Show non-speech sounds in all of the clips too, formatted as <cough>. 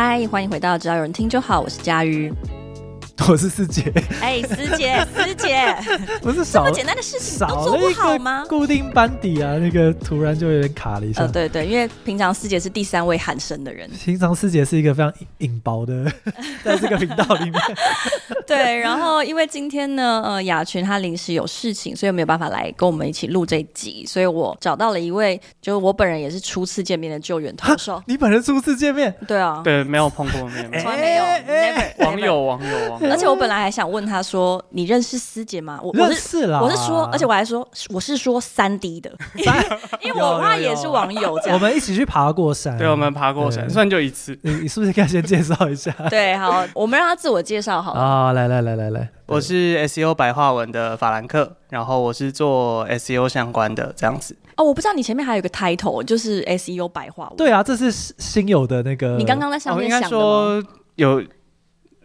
嗨，欢迎回到只要有人听就好，我是佳瑜。<laughs> 我是思杰，哎，思杰，思杰，<laughs> 不是少这么简单的事情都做不好吗？固定班底啊，那个突然就有点卡了一下。呃，对对，因为平常师姐是第三位喊声的人，平常师姐是一个非常隐薄的，<laughs> 在这个频道里面。<laughs> 对，然后因为今天呢，呃，雅群他临时有事情，所以没有办法来跟我们一起录这一集，所以我找到了一位，就是我本人也是初次见面的救援投手。你本人初次见面？对啊，对，没有碰过面，从来没有，never，网友，网友，网友。而且我本来还想问他说：“你认识思杰吗？”我认识了，我是说，而且我还说我是说三 D 的，<laughs> 因为我他也是网友这样。我们一起去爬过山，对，我们爬过山，算就一次。你你是不是可以先介绍一下？<laughs> 对，好，我们让他自我介绍好了。啊，来来来来来，我是 SEO 白话文的法兰克，然后我是做 SEO 相关的这样子。哦，我不知道你前面还有个 title，就是 SEO 白话文。对啊，这是新有的那个。你刚刚在上面想的说有。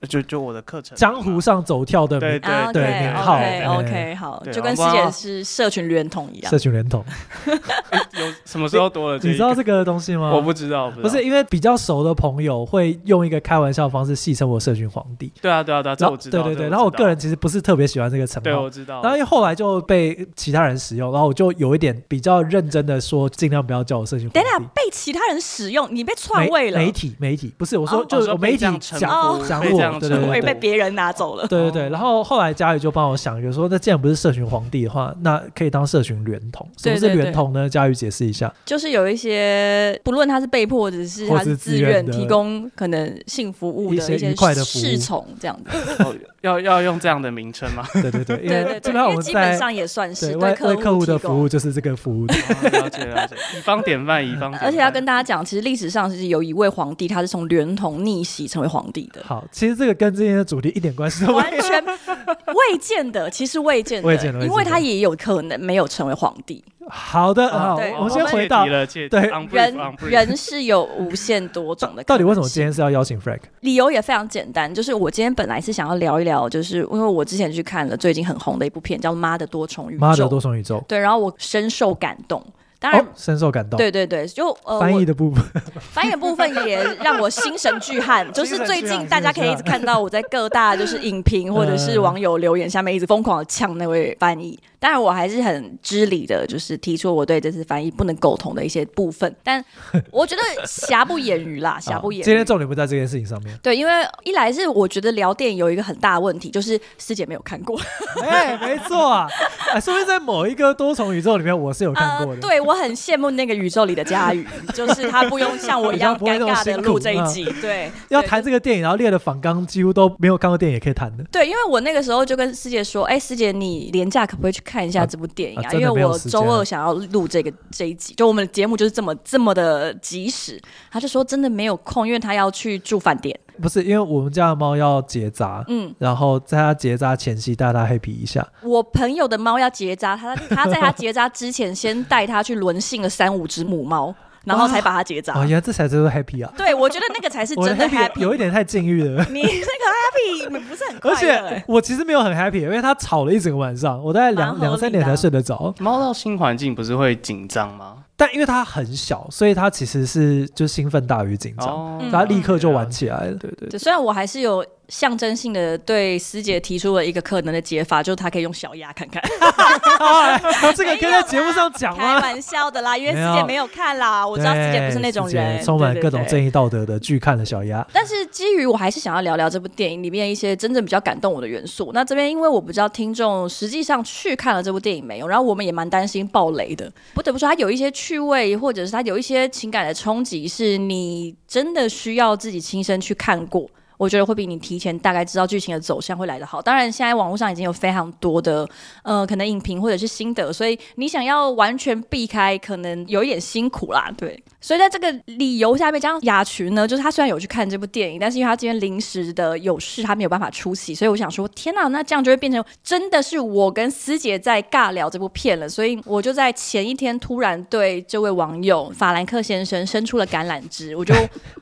就就我的课程，江湖上走跳的对对对名号，OK 好，就跟师姐是社群联通一样，社群联通 <laughs> 有什么时候多了？你知道这个东西吗？我不知道，不是因为比较熟的朋友会用一个开玩笑的方式戏称我社群皇帝。对啊对啊对啊，这我知道。对对对，然后我个人其实不是特别喜欢这个称号，对，我知道。然后因为后来就被其他人使用，然后我就有一点比较认真的说，尽量不要叫我社群皇帝。等等，被其他人使用，你被篡位了？媒体媒体不是我说，就是媒体讲讲我，对对对，被别人拿走了，对对对，然后后来佳宇就帮我想，就说那既然不是社群皇帝的话，那可以当社群圆统。什么是圆统呢？佳宇解释一下，就是有一些不论他是被迫，或者是他是自愿提供可能性服务的一些侍从这样子。<laughs> 要要用这样的名称吗？<laughs> 对对对，因为基本上我们基本上也算是为客户的服务就是这个服务。了解了解，以方典范，以方。而且要跟大家讲，其实历史上是有一位皇帝，他是从圆统逆袭成为皇帝的。好，其实这个跟今天的主题一点关系都没有，完全未见的，其实未见的，因为他也有可能没有成为皇帝。好的，好，我们先回到对人，人是有无限多种的。到底为什么今天是要邀请 Frank？理由也非常简单，就是我今天本来是想要聊一聊，就是因为我之前去看了最近很红的一部片，叫《妈的多重宇宙》。妈的多重宇宙。对，然后我深受感动。当然，深受感动。对对对，就呃，翻译的部分，翻译的部分也让我心神俱汗。<laughs> 就是最近大家可以一直看到我在各大就是影评或者是网友留言下面一直疯狂的呛那位翻译。当然，我还是很知理的，就是提出我对这次翻译不能苟同的一些部分。但 <laughs> 我觉得瑕不掩瑜啦，<laughs> 瑕不掩瑜。今天重点不在这件事情上面。对，因为一来是我觉得聊电影有一个很大的问题，就是师姐没有看过。哎，没错啊，哎，说不定在某一个多重宇宙里面，我是有看过的。对，我很羡慕那个宇宙里的佳宇，<laughs> 就是他不用像我一样尴尬的录这一集。对，要谈这个电影，然后列的访纲几乎都没有看过电影也可以谈的。对，因为我那个时候就跟师姐说，哎，师姐，你连假可不可以去看？看一下这部电影啊，因为我周二想要录这个这一集，就我们的节目就是这么这么的及时。他就说真的没有空，因为他要去住饭店。不是，因为我们家的猫要结扎，嗯，然后在它结扎前夕带它 happy 一下。我朋友的猫要结扎，他他在它结扎之前先带它去轮性了三五只母猫。<laughs> 然后才把它结扎。哦，原来这才是 happy 啊！对，我觉得那个才是真的 happy，有一点太禁欲了。你 <laughs> 那个 happy 你不是很快乐？而且我其实没有很 happy，因为它吵了一整个晚上，我大概两两三点才睡得着。猫到新环境不是会紧张吗？但因为它很小，所以他其实是就兴奋大于紧张，他立刻就玩起来了。对对对。虽然我还是有。象征性的对师姐提出了一个可能的解法，就是他可以用小鸭看看。<laughs> 这个可以在节目上讲吗？开玩笑的啦，因为师姐没有看啦。我知道师姐不是那种人，充满各种正义道德的拒看了小鸭。但是基于我还是想要聊聊这部电影里面一些真正比较感动我的元素。那这边因为我不知道听众实际上去看了这部电影没有，然后我们也蛮担心爆雷的。不得不说，他有一些趣味，或者是它有一些情感的冲击，是你真的需要自己亲身去看过。我觉得会比你提前大概知道剧情的走向会来得好。当然，现在网络上已经有非常多的呃，可能影评或者是心得，所以你想要完全避开，可能有一点辛苦啦。对，所以在这个理由下面，加上雅群呢，就是他虽然有去看这部电影，但是因为他今天临时的有事，他没有办法出席，所以我想说，天哪，那这样就会变成真的是我跟思杰在尬聊这部片了。所以我就在前一天突然对这位网友法兰克先生伸出了橄榄枝，我就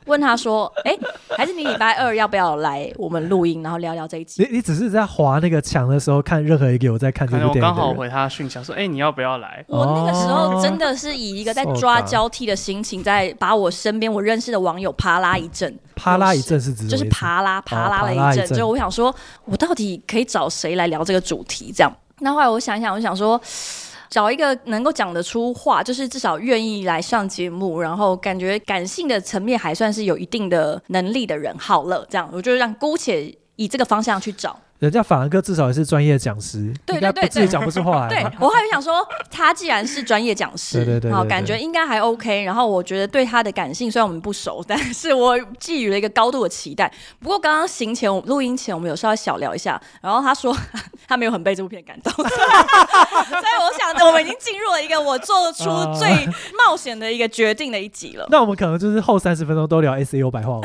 问他说：“ <laughs> 哎，还是你礼拜二要？”不要来我们录音，然后聊聊这一集？你你只是在划那个墙的时候看任何一个我在看这部电影，我刚好回他讯息说，哎、欸，你要不要来？我那个时候真的是以一个在抓交替的心情，在把我身边我认识的网友啪啦一阵，啪啦一阵是指就是啪啦啪啦了一阵，就我想说，我到底可以找谁来聊这个主题？这样，那后来我想一想，我想说。找一个能够讲得出话，就是至少愿意来上节目，然后感觉感性的层面还算是有一定的能力的人，好了，这样我就让姑且以这个方向去找。人家法兰克至少也是专业讲师，对对对，自己讲不出话来。对，我还有想说，他既然是专业讲师，对对对，好，感觉应该还 OK。然后我觉得对他的感性，虽然我们不熟，但是我寄予了一个高度的期待。不过刚刚行前，我录音前，我们有稍微小聊一下，然后他说 <laughs> 他没有很被这部片感动，<laughs> 所以我想，我们已经进入了一个我做出最 <laughs> 冒险的一个决定的一集了。那我们可能就是后三十分钟都聊 SEO 白话文。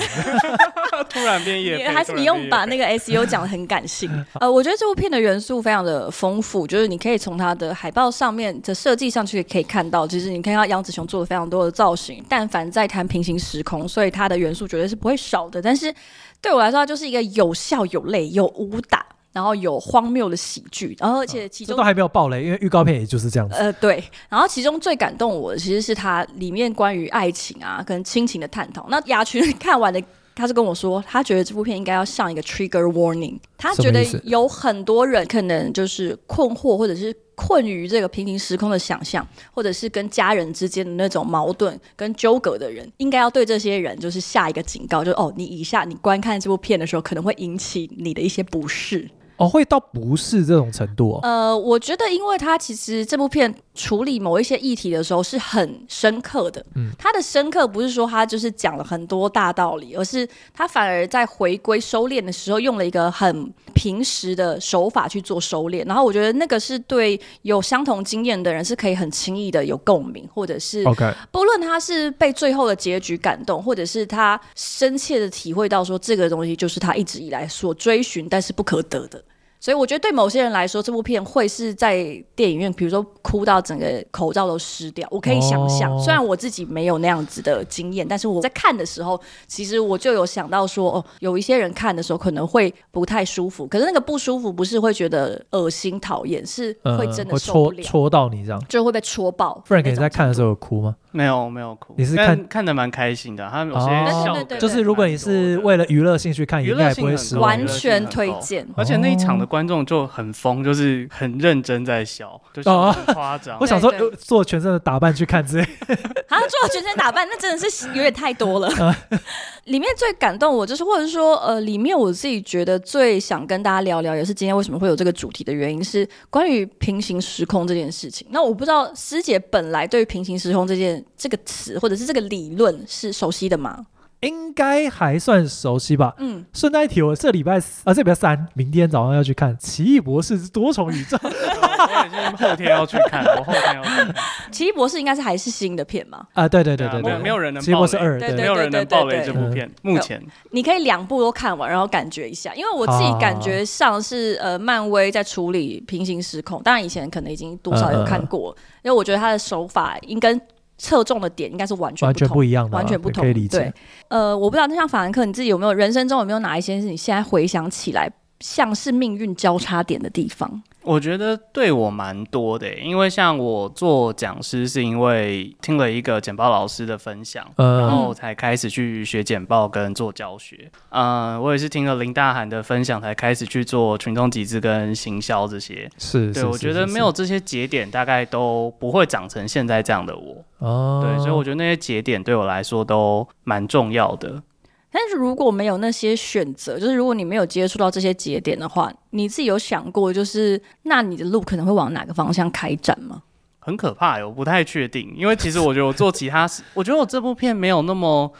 突然变业，还是你用把那个 SEO 讲的很感性？<laughs> 呃，我觉得这部片的元素非常的丰富，就是你可以从它的海报上面的设计上去可以看到，其实你看到杨紫琼做了非常多的造型。但凡在谈平行时空，所以它的元素绝对是不会少的。但是对我来说，它就是一个有笑有泪有武打，然后有荒谬的喜剧，然后而且其中、哦、都还没有爆雷，因为预告片也就是这样子。呃，对。然后其中最感动我的其实是它里面关于爱情啊跟亲情的探讨。那雅群看完的。他是跟我说，他觉得这部片应该要像一个 trigger warning。他觉得有很多人可能就是困惑，或者是困于这个平行时空的想象，或者是跟家人之间的那种矛盾跟纠葛的人，应该要对这些人就是下一个警告，就是哦，你以下你观看这部片的时候，可能会引起你的一些不适。哦，会到不是这种程度哦。呃，我觉得，因为他其实这部片处理某一些议题的时候是很深刻的。嗯，他的深刻不是说他就是讲了很多大道理，而是他反而在回归收敛的时候，用了一个很平时的手法去做收敛。然后我觉得那个是对有相同经验的人是可以很轻易的有共鸣，或者是 OK。不论他是被最后的结局感动，或者是他深切的体会到说这个东西就是他一直以来所追寻但是不可得的。所以我觉得对某些人来说，这部片会是在电影院，比如说哭到整个口罩都湿掉。我可以想象，哦、虽然我自己没有那样子的经验，但是我在看的时候，其实我就有想到说，哦，有一些人看的时候可能会不太舒服。可是那个不舒服不是会觉得恶心讨厌，是会真的受不了，嗯、戳戳到你这样，就会被戳爆。不然你在看的时候有哭吗？没有没有哭，你是看看的蛮开心的，他有些笑，就是如果你是为了娱乐性去看，应该不会失望。完全推荐，而且那一场的观众就很疯，就是很认真在笑，就是很夸张。<laughs> 我想说做全身的打扮去看这，好 <laughs> 像做全身打扮，那真的是有点太多了。<laughs> 里面最感动我，就是或者说，呃，里面我自己觉得最想跟大家聊聊，也是今天为什么会有这个主题的原因，是关于平行时空这件事情。那我不知道师姐本来对于平行时空这件。这个词或者是这个理论是熟悉的吗？应该还算熟悉吧。嗯，顺带一提，我这礼拜四啊，这礼拜三，明天早上要去看《奇异博士之多重宇宙》。我已经后天要去看，我后天要去看。<laughs> 奇异博士应该是还是新的片吗？啊，对对对对对，没有人能。奇异博士二，对，没有人能爆雷这部片。目前你可以两部都看完，然后感觉一下，因为我自己感觉上是呃，漫威在处理平行时空，当然以前可能已经多少有看过，因为我觉得他的手法应该。侧重的点应该是完全完全不一样的，完全不同。可以理解。对，呃，我不知道，那像法兰克，你自己有没有人生中有没有哪一些是你现在回想起来像是命运交叉点的地方？我觉得对我蛮多的，因为像我做讲师，是因为听了一个简报老师的分享，嗯、然后才开始去学简报跟做教学。嗯，我也是听了林大涵的分享，才开始去做群众集资跟行销这些。是，对，我觉得没有这些节点，大概都不会长成现在这样的我。哦，对，所以我觉得那些节点对我来说都蛮重要的。但是如果没有那些选择，就是如果你没有接触到这些节点的话，你自己有想过，就是那你的路可能会往哪个方向开展吗？很可怕哟，我不太确定，因为其实我觉得我做其他，我觉得我这部片没有那么。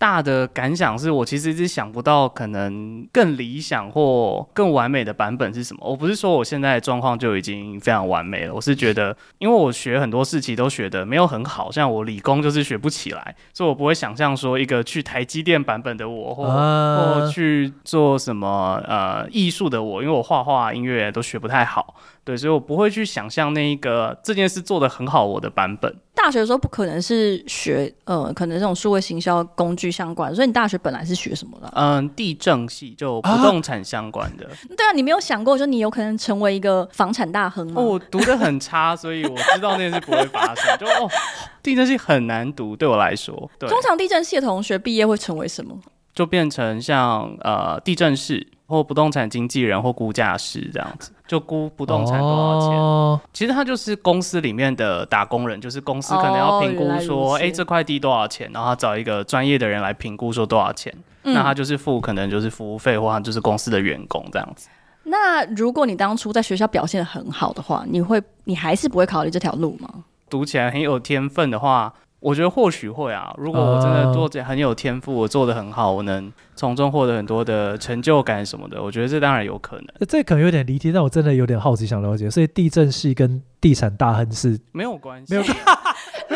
大的感想是我其实一直想不到可能更理想或更完美的版本是什么。我不是说我现在的状况就已经非常完美了，我是觉得，因为我学很多事情都学的没有很好，像我理工就是学不起来，所以我不会想象说一个去台积电版本的我，或或去做什么呃艺术的我，因为我画画、音乐都学不太好。对，所以我不会去想象那一个这件事做得很好我的版本。大学的时候不可能是学呃，可能这种数位行销工具相关，所以你大学本来是学什么的？嗯，地政系就不动产相关的。<laughs> 啊对啊，你没有想过说你有可能成为一个房产大亨吗？哦，我读的很差，所以我知道那件事不会发生。就哦，地震系很难读，对我来说。对，通常地震系的同学毕业会成为什么？就变成像呃地震士或不动产经纪人或估价师这样子，就估不动产多少钱。哦、其实他就是公司里面的打工人，就是公司可能要评估说，哎、哦欸，这块地多少钱，然后他找一个专业的人来评估说多少钱，嗯、那他就是付可能就是服务费，或者就是公司的员工这样子。那如果你当初在学校表现得很好的话，你会你还是不会考虑这条路吗？读起来很有天分的话。我觉得或许会啊，如果我真的做这很有天赋，我做的很好，我能从中获得很多的成就感什么的，我觉得这当然有可能。这可能有点离题，但我真的有点好奇，想了解。所以地震系跟地产大亨是没有关系，没有。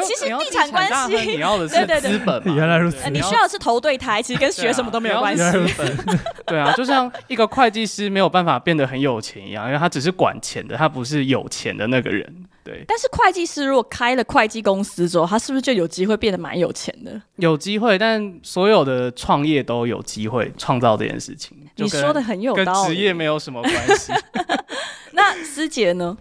其实地产关系，你要的是资本。<laughs> 原来如此，你需要的是投对台，其实跟学什么都没有关系。<laughs> 对啊，就像一个会计师没有办法变得很有钱一样，因为他只是管钱的，他不是有钱的那个人。对，但是会计师如果开了会计公司之后，他是不是就有机会变得蛮有钱的？有机会，但所有的创业都有机会创造这件事情。你说的很有道理，跟职业没有什么关系。<laughs> 那师姐呢？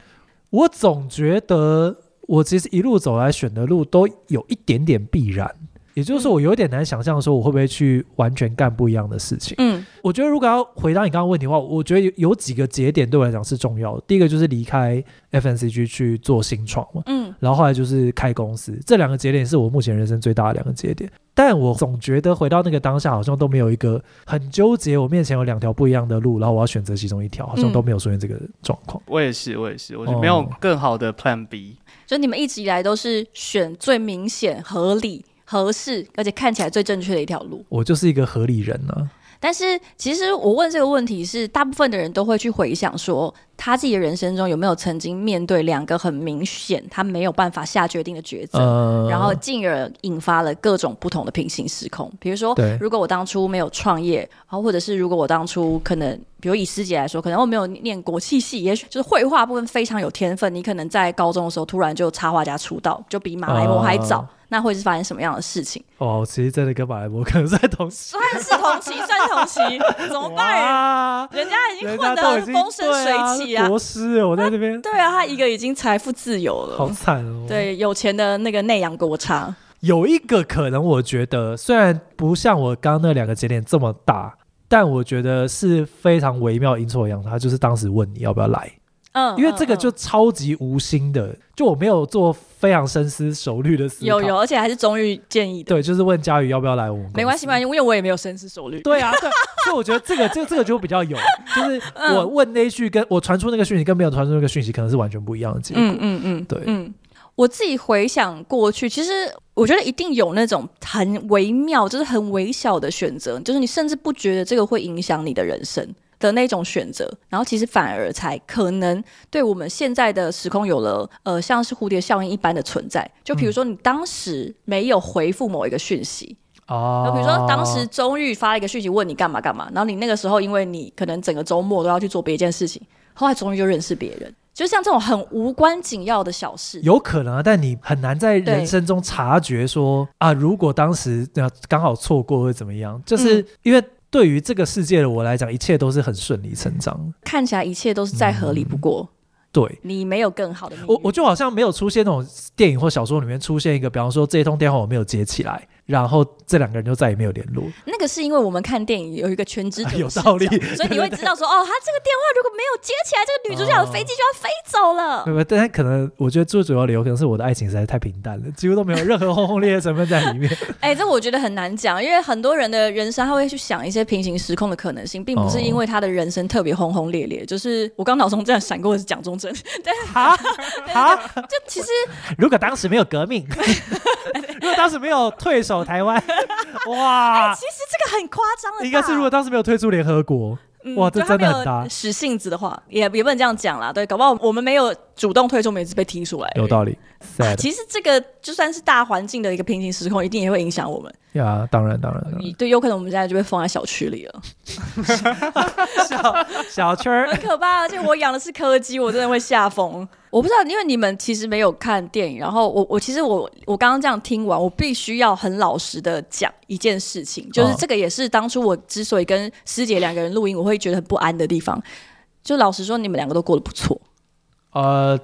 我总觉得我其实一路走来选的路都有一点点必然。也就是说，我有点难想象说我会不会去完全干不一样的事情。嗯，我觉得如果要回答你刚刚问题的话，我觉得有有几个节点对我来讲是重要的。第一个就是离开 FNCG 去做新创嘛，嗯，然后后来就是开公司，这两个节点是我目前人生最大的两个节点。但我总觉得回到那个当下，好像都没有一个很纠结。我面前有两条不一样的路，然后我要选择其中一条，好像都没有出现这个状况。我也是，我也是，我觉得没有更好的 Plan B。就你们一直以来都是选最明显合理。合适，而且看起来最正确的一条路。我就是一个合理人呢、啊。但是，其实我问这个问题是，大部分的人都会去回想说，他自己的人生中有没有曾经面对两个很明显他没有办法下决定的抉择，呃、然后进而引发了各种不同的平行时空。比如说，如果我当初没有创业，然后或者是如果我当初可能，比如以师姐来说，可能我没有念国际系，也许就是绘画部分非常有天分，你可能在高中的时候突然就插画家出道，就比马来貘还早。呃那会是发生什么样的事情？哦，其实真的跟马来貘可能在同期，算是同期，算是同期，<laughs> 怎么办？哇人家已经混得很风生水起啊！国师，我在这边。对啊，他一个已经财富自由了，好惨哦。对，有钱的那个内洋国差。有一个可能，我觉得虽然不像我刚刚那两个节点这么大，但我觉得是非常微妙阴错阳差，他就是当时问你要不要来。嗯，因为这个就超级无心的，就我没有做非常深思熟虑的思考。有有，而且还是终于建议的。对，就是问佳宇要不要来我们。没关系嘛，因为我也没有深思熟虑。对啊，对，所以我觉得这个这个这个就比较有，就是我问那一句跟我传出那个讯息跟没有传出那个讯息可能是完全不一样的结果。嗯嗯嗯，对。嗯，我自己回想过去，其实我觉得一定有那种很微妙，就是很微小的选择，就是你甚至不觉得这个会影响你的人生。的那种选择，然后其实反而才可能对我们现在的时空有了呃，像是蝴蝶效应一般的存在。就比如说，你当时没有回复某一个讯息，哦、嗯，比如说当时钟玉发了一个讯息问你干嘛干嘛，然后你那个时候因为你可能整个周末都要去做别一件事情，后来终于就认识别人，就像这种很无关紧要的小事，有可能啊，但你很难在人生中察觉说啊，如果当时刚好错过会怎么样，就是因为。对于这个世界的我来讲，一切都是很顺理成章，看起来一切都是再合理不过。嗯对，你没有更好的。我我就好像没有出现那种电影或小说里面出现一个，比方说这一通电话我没有接起来，然后这两个人就再也没有联络。那个是因为我们看电影有一个全知、啊、有道理，所以你会知道说，哦，他这个电话如果没有接起来，这个女主角的飞机就要飞走了。对、哦、但可能我觉得最主要理由可能是我的爱情实在太平淡了，几乎都没有任何轰轰烈烈成分在里面。<laughs> 哎、欸，这我觉得很难讲，因为很多人的人生他会去想一些平行时空的可能性，并不是因为他的人生特别轰轰烈烈。就是我刚脑中这样闪过的是蒋中正，<laughs> 对。啊啊！就其实，如果当时没有革命，<laughs> 如果当时没有退守台湾，<laughs> 哇！其实这个很夸张的，应该是如果当时没有退出联合国，嗯、哇，这真的很大。使性子的话，也也不能这样讲啦。对，搞不好我们没有主动退出，每次被踢出来。有道理。啊、其实这个就算是大环境的一个平行时空，一定也会影响我们。呀，当然，当然，当然。对，有可能我们现在就被封在小区里了。小小区很可怕，而且我养的是柯基，我真的会吓疯。我不知道，因为你们其实没有看电影，然后我我其实我我刚刚这样听完，我必须要很老实的讲一件事情，就是这个也是当初我之所以跟师姐两个人录音，我会觉得很不安的地方。就老实说，你们两个都过得不错。呃。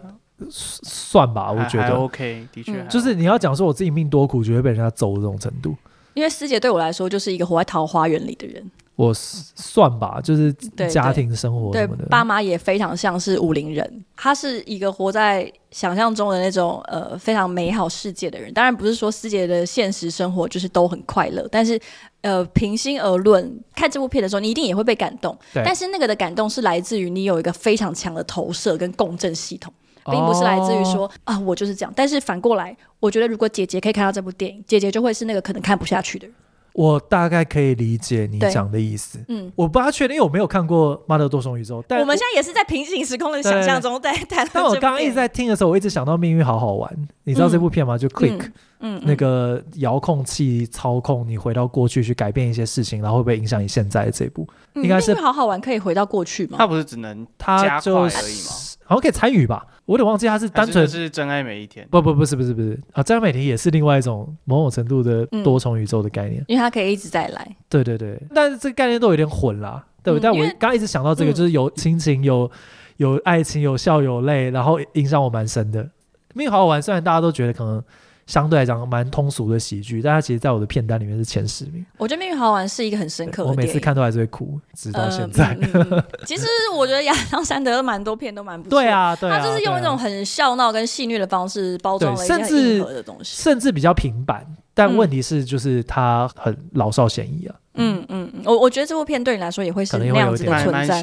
算吧，我觉得 OK，的确、嗯，就是你要讲说我自己命多苦，就会被人家揍这种程度。因为师姐对我来说就是一个活在桃花源里的人。我算吧，就是家庭生活什么的，对，爸妈也非常像是武陵人。他是一个活在想象中的那种呃非常美好世界的人。当然不是说师姐的现实生活就是都很快乐，但是呃平心而论，看这部片的时候，你一定也会被感动。但是那个的感动是来自于你有一个非常强的投射跟共振系统。并不是来自于说、哦、啊，我就是这样。但是反过来，我觉得如果姐姐可以看到这部电影，姐姐就会是那个可能看不下去的人。我大概可以理解你讲的意思。嗯，我不大确定，因为我没有看过《妈的多重宇宙》，但我，我们现在也是在平行时空的想象中在谈。但我刚刚一直在听的时候，我一直想到《命运好好玩》，你知道这部片吗？就 Click，嗯，嗯，那个遥控器操控你回到过去去改变一些事情，然后会不会影响你现在的这部？嗯、应该是好好玩，可以回到过去吗？它不是只能加快而已吗？好像可以参与吧。我有点忘记它是单纯是真爱每一天，不不不是不是不是啊，真爱每天也是另外一种某种程度的多重宇宙的概念，嗯、因为它可以一直在来。对对对，但是这个概念都有点混啦，对不对？嗯、但我刚刚一直想到这个，就是有亲情、有有爱情、有笑有泪，然后影响我蛮深的。命运好好玩，虽然大家都觉得可能。相对来讲蛮通俗的喜剧，但它其实在我的片单里面是前十名。我觉得《命运好好玩》是一个很深刻的。我每次看都还是会哭，直到现在。呃嗯嗯、其实我觉得亚当·山德蛮多片都蛮不错。对啊，对啊。他就是用一种很笑闹跟戏虐的方式包装了一些很硬核的东西，甚至比较平板。但问题是，就是他很老少咸宜啊。嗯嗯嗯，我我觉得这部片对你来说也会是那样子的存在，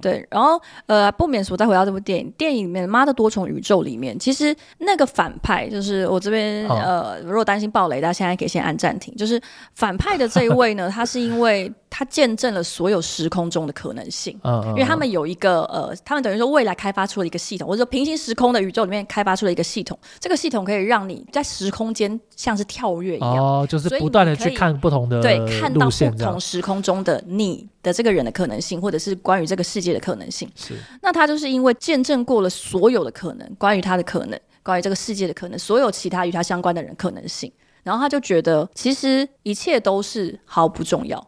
对，然后呃，不免说，再回到这部电影，电影里面《妈的多重宇宙》里面，其实那个反派就是我这边、呃，如果担心暴雷，大家现在可以先按暂停。就是反派的这一位呢，他是因为他见证了所有时空中的可能性，嗯，因为他们有一个呃，他们等于说未来开发出了一个系统，或者说平行时空的宇宙里面开发出了一个系统，这个系统可以让你在时空间像是跳跃一样，哦，就是不断的去看不同的对，看到不同时。空中的你的这个人的可能性，或者是关于这个世界的可能性，是。那他就是因为见证过了所有的可能，关于他的可能，关于这个世界的可能，所有其他与他相关的人可能性，然后他就觉得其实一切都是毫不重要，哦、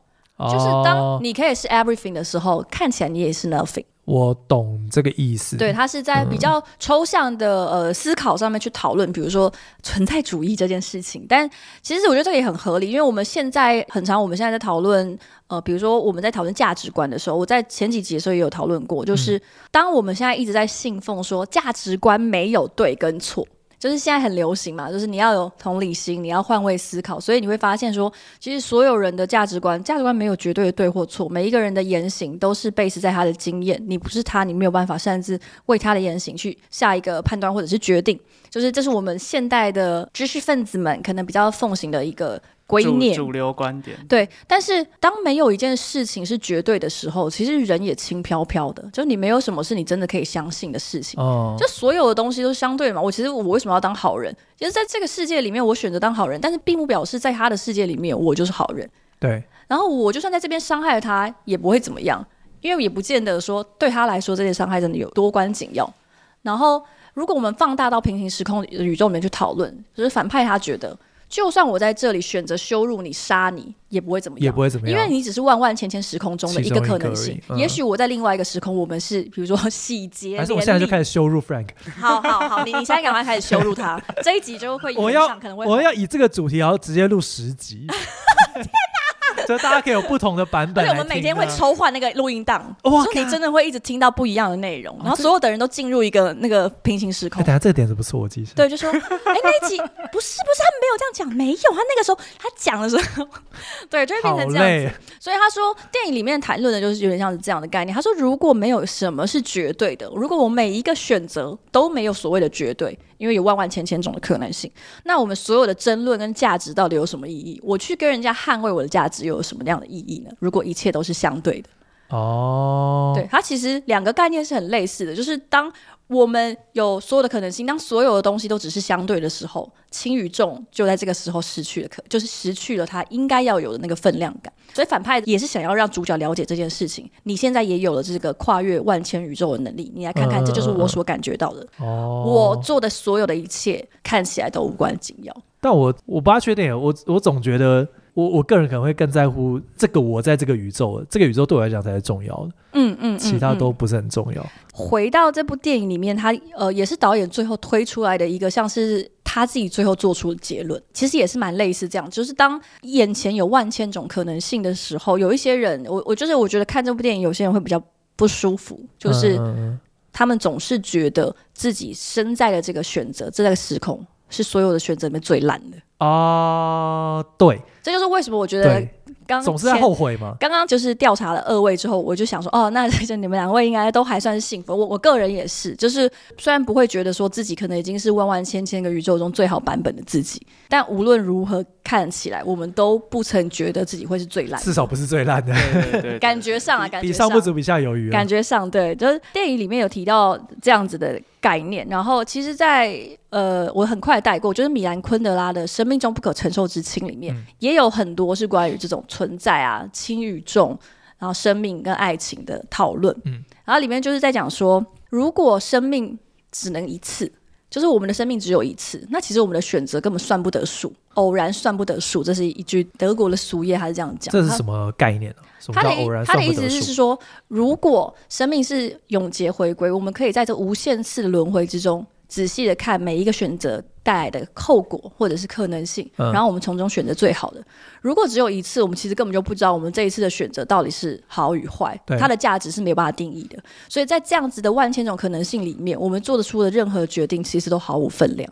就是当你可以是 everything 的时候，看起来你也是 nothing。我懂这个意思。对，他是在比较抽象的、嗯、呃思考上面去讨论，比如说存在主义这件事情。但其实我觉得这个也很合理，因为我们现在很长，我们现在在讨论呃，比如说我们在讨论价值观的时候，我在前几集的时候也有讨论过，就是、嗯、当我们现在一直在信奉说价值观没有对跟错。就是现在很流行嘛，就是你要有同理心，你要换位思考，所以你会发现说，其实所有人的价值观，价值观没有绝对的对或错，每一个人的言行都是 base 在他的经验，你不是他，你没有办法擅自为他的言行去下一个判断或者是决定，就是这是我们现代的知识分子们可能比较奉行的一个。观念主，流观点对，但是当没有一件事情是绝对的时候，其实人也轻飘飘的，就你没有什么是你真的可以相信的事情。哦，就所有的东西都是相对嘛。我其实我为什么要当好人？其实在这个世界里面，我选择当好人，但是并不表示在他的世界里面我就是好人。对，然后我就算在这边伤害了他，也不会怎么样，因为也不见得说对他来说这些伤害真的有多关紧要。然后，如果我们放大到平行时空宇宙里面去讨论，就是反派他觉得。就算我在这里选择羞辱你、杀你，也不会怎么样，也不会怎么样，因为你只是万万千千时空中的一个可能性。嗯、也许我在另外一个时空，我们是比如说洗劫，还是我现在就开始羞辱 Frank？好好好，你你现在赶快开始羞辱他，<laughs> 这一集就会我要可能会我要以这个主题，然后直接录十集。<laughs> <laughs> <laughs> 所以大家可以有不同的版本。而且我们每天会抽换那个录音档，哇，你真的会一直听到不一样的内容，然后所有的人都进入一个那个平行时空。等下这个点子不错，我记下。对，就说，哎，那一集 <laughs> 不是不是，他没有这样讲，没有，他那个时候他讲的时候，<laughs> 对，就会变成这样子。所以他说，电影里面谈论的就是有点像是这样的概念。他说，如果没有什么是绝对的，如果我每一个选择都没有所谓的绝对。因为有万万千千种的可能性，那我们所有的争论跟价值到底有什么意义？我去跟人家捍卫我的价值又有什么样的意义呢？如果一切都是相对的，哦，对，它其实两个概念是很类似的，就是当我们有所有的可能性，当所有的东西都只是相对的时候，轻与重就在这个时候失去了可，就是失去了它应该要有的那个分量感。所以反派也是想要让主角了解这件事情。你现在也有了这个跨越万千宇宙的能力，你来看看，这就是我所感觉到的。我做的所有的一切看起来都无关紧要。但我我不大确定，我我总觉得。我我个人可能会更在乎这个我在这个宇宙，这个宇宙对我来讲才是重要的。嗯嗯，其他都不是很重要。回到这部电影里面，他呃也是导演最后推出来的一个，像是他自己最后做出的结论，其实也是蛮类似这样，就是当眼前有万千种可能性的时候，有一些人，我我就是我觉得看这部电影，有些人会比较不舒服，就是他们总是觉得自己身在的这个选择，这个时空是所有的选择里面最烂的。啊、呃，对，这就是为什么我觉得刚总是在后悔嘛。刚刚就是调查了二位之后，我就想说，哦，那 <laughs> 这你们两位应该都还算是幸福。我我个人也是，就是虽然不会觉得说自己可能已经是万万千千个宇宙中最好版本的自己，但无论如何看起来，我们都不曾觉得自己会是最烂，至少不是最烂的。对对对对感觉上啊，感觉比上不足，比下有余。感觉上，对，就是电影里面有提到这样子的概念。然后，其实在，在呃，我很快带过，就是米兰昆德拉的生命中不可承受之轻里面、嗯、也有很多是关于这种存在啊、轻与重，然后生命跟爱情的讨论。嗯，然后里面就是在讲说，如果生命只能一次，就是我们的生命只有一次，那其实我们的选择根本算不得数，偶然算不得数。这是一句德国的俗谚，他是这样讲。这是什么概念呢、啊？他的他的意思是说，如果生命是永劫回归，我们可以在这无限次的轮回之中。仔细的看每一个选择带来的后果或者是可能性，嗯、然后我们从中选择最好的。如果只有一次，我们其实根本就不知道我们这一次的选择到底是好与坏，它的价值是没有办法定义的。所以在这样子的万千种可能性里面，我们做得出的任何决定其实都毫无分量。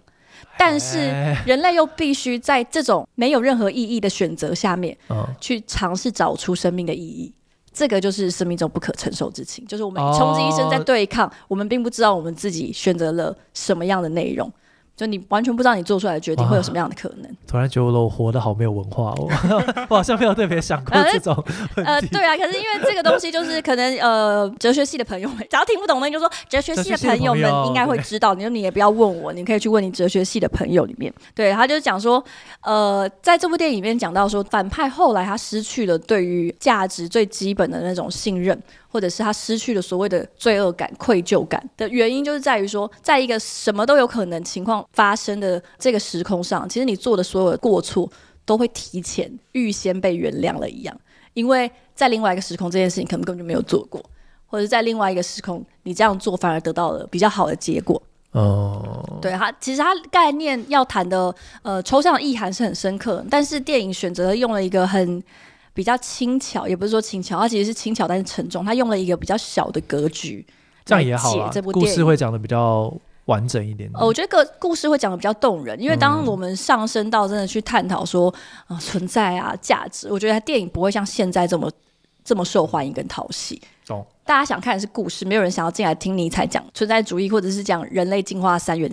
但是人类又必须在这种没有任何意义的选择下面，去尝试找出生命的意义。这个就是生命中不可承受之情，就是我们穷极一生在对抗，哦、我们并不知道我们自己选择了什么样的内容。就你完全不知道你做出来的决定会有什么样的可能。突然觉得我活得好没有文化哦，<laughs> 我好像没有特别想过这种呃。呃，对啊，可是因为这个东西就是可能呃，哲学系的朋友们，只要听不懂的，你就说哲学系的朋友们应该会知道。你说你也不要问我，你可以去问你哲学系的朋友里面。对，他就是讲说，呃，在这部电影里面讲到说，反派后来他失去了对于价值最基本的那种信任。或者是他失去了所谓的罪恶感、愧疚感的原因，就是在于说，在一个什么都有可能情况发生的这个时空上，其实你做的所有的过错都会提前、预先被原谅了一样。因为在另外一个时空，这件事情可能根本就没有做过，或者在另外一个时空，你这样做反而得到了比较好的结果。哦，对，他其实他概念要谈的呃抽象的意涵是很深刻，但是电影选择用了一个很。比较轻巧，也不是说轻巧，它其实是轻巧，但是沉重。它用了一个比较小的格局，这样也好啊。这部故事会讲的比较完整一点点。呃，我觉得个故事会讲的比较动人，因为当我们上升到真的去探讨说啊、呃、存在啊价值，我觉得电影不会像现在这么这么受欢迎跟讨喜。哦，大家想看的是故事，没有人想要进来听尼采讲存在主义，或者是讲人类进化三原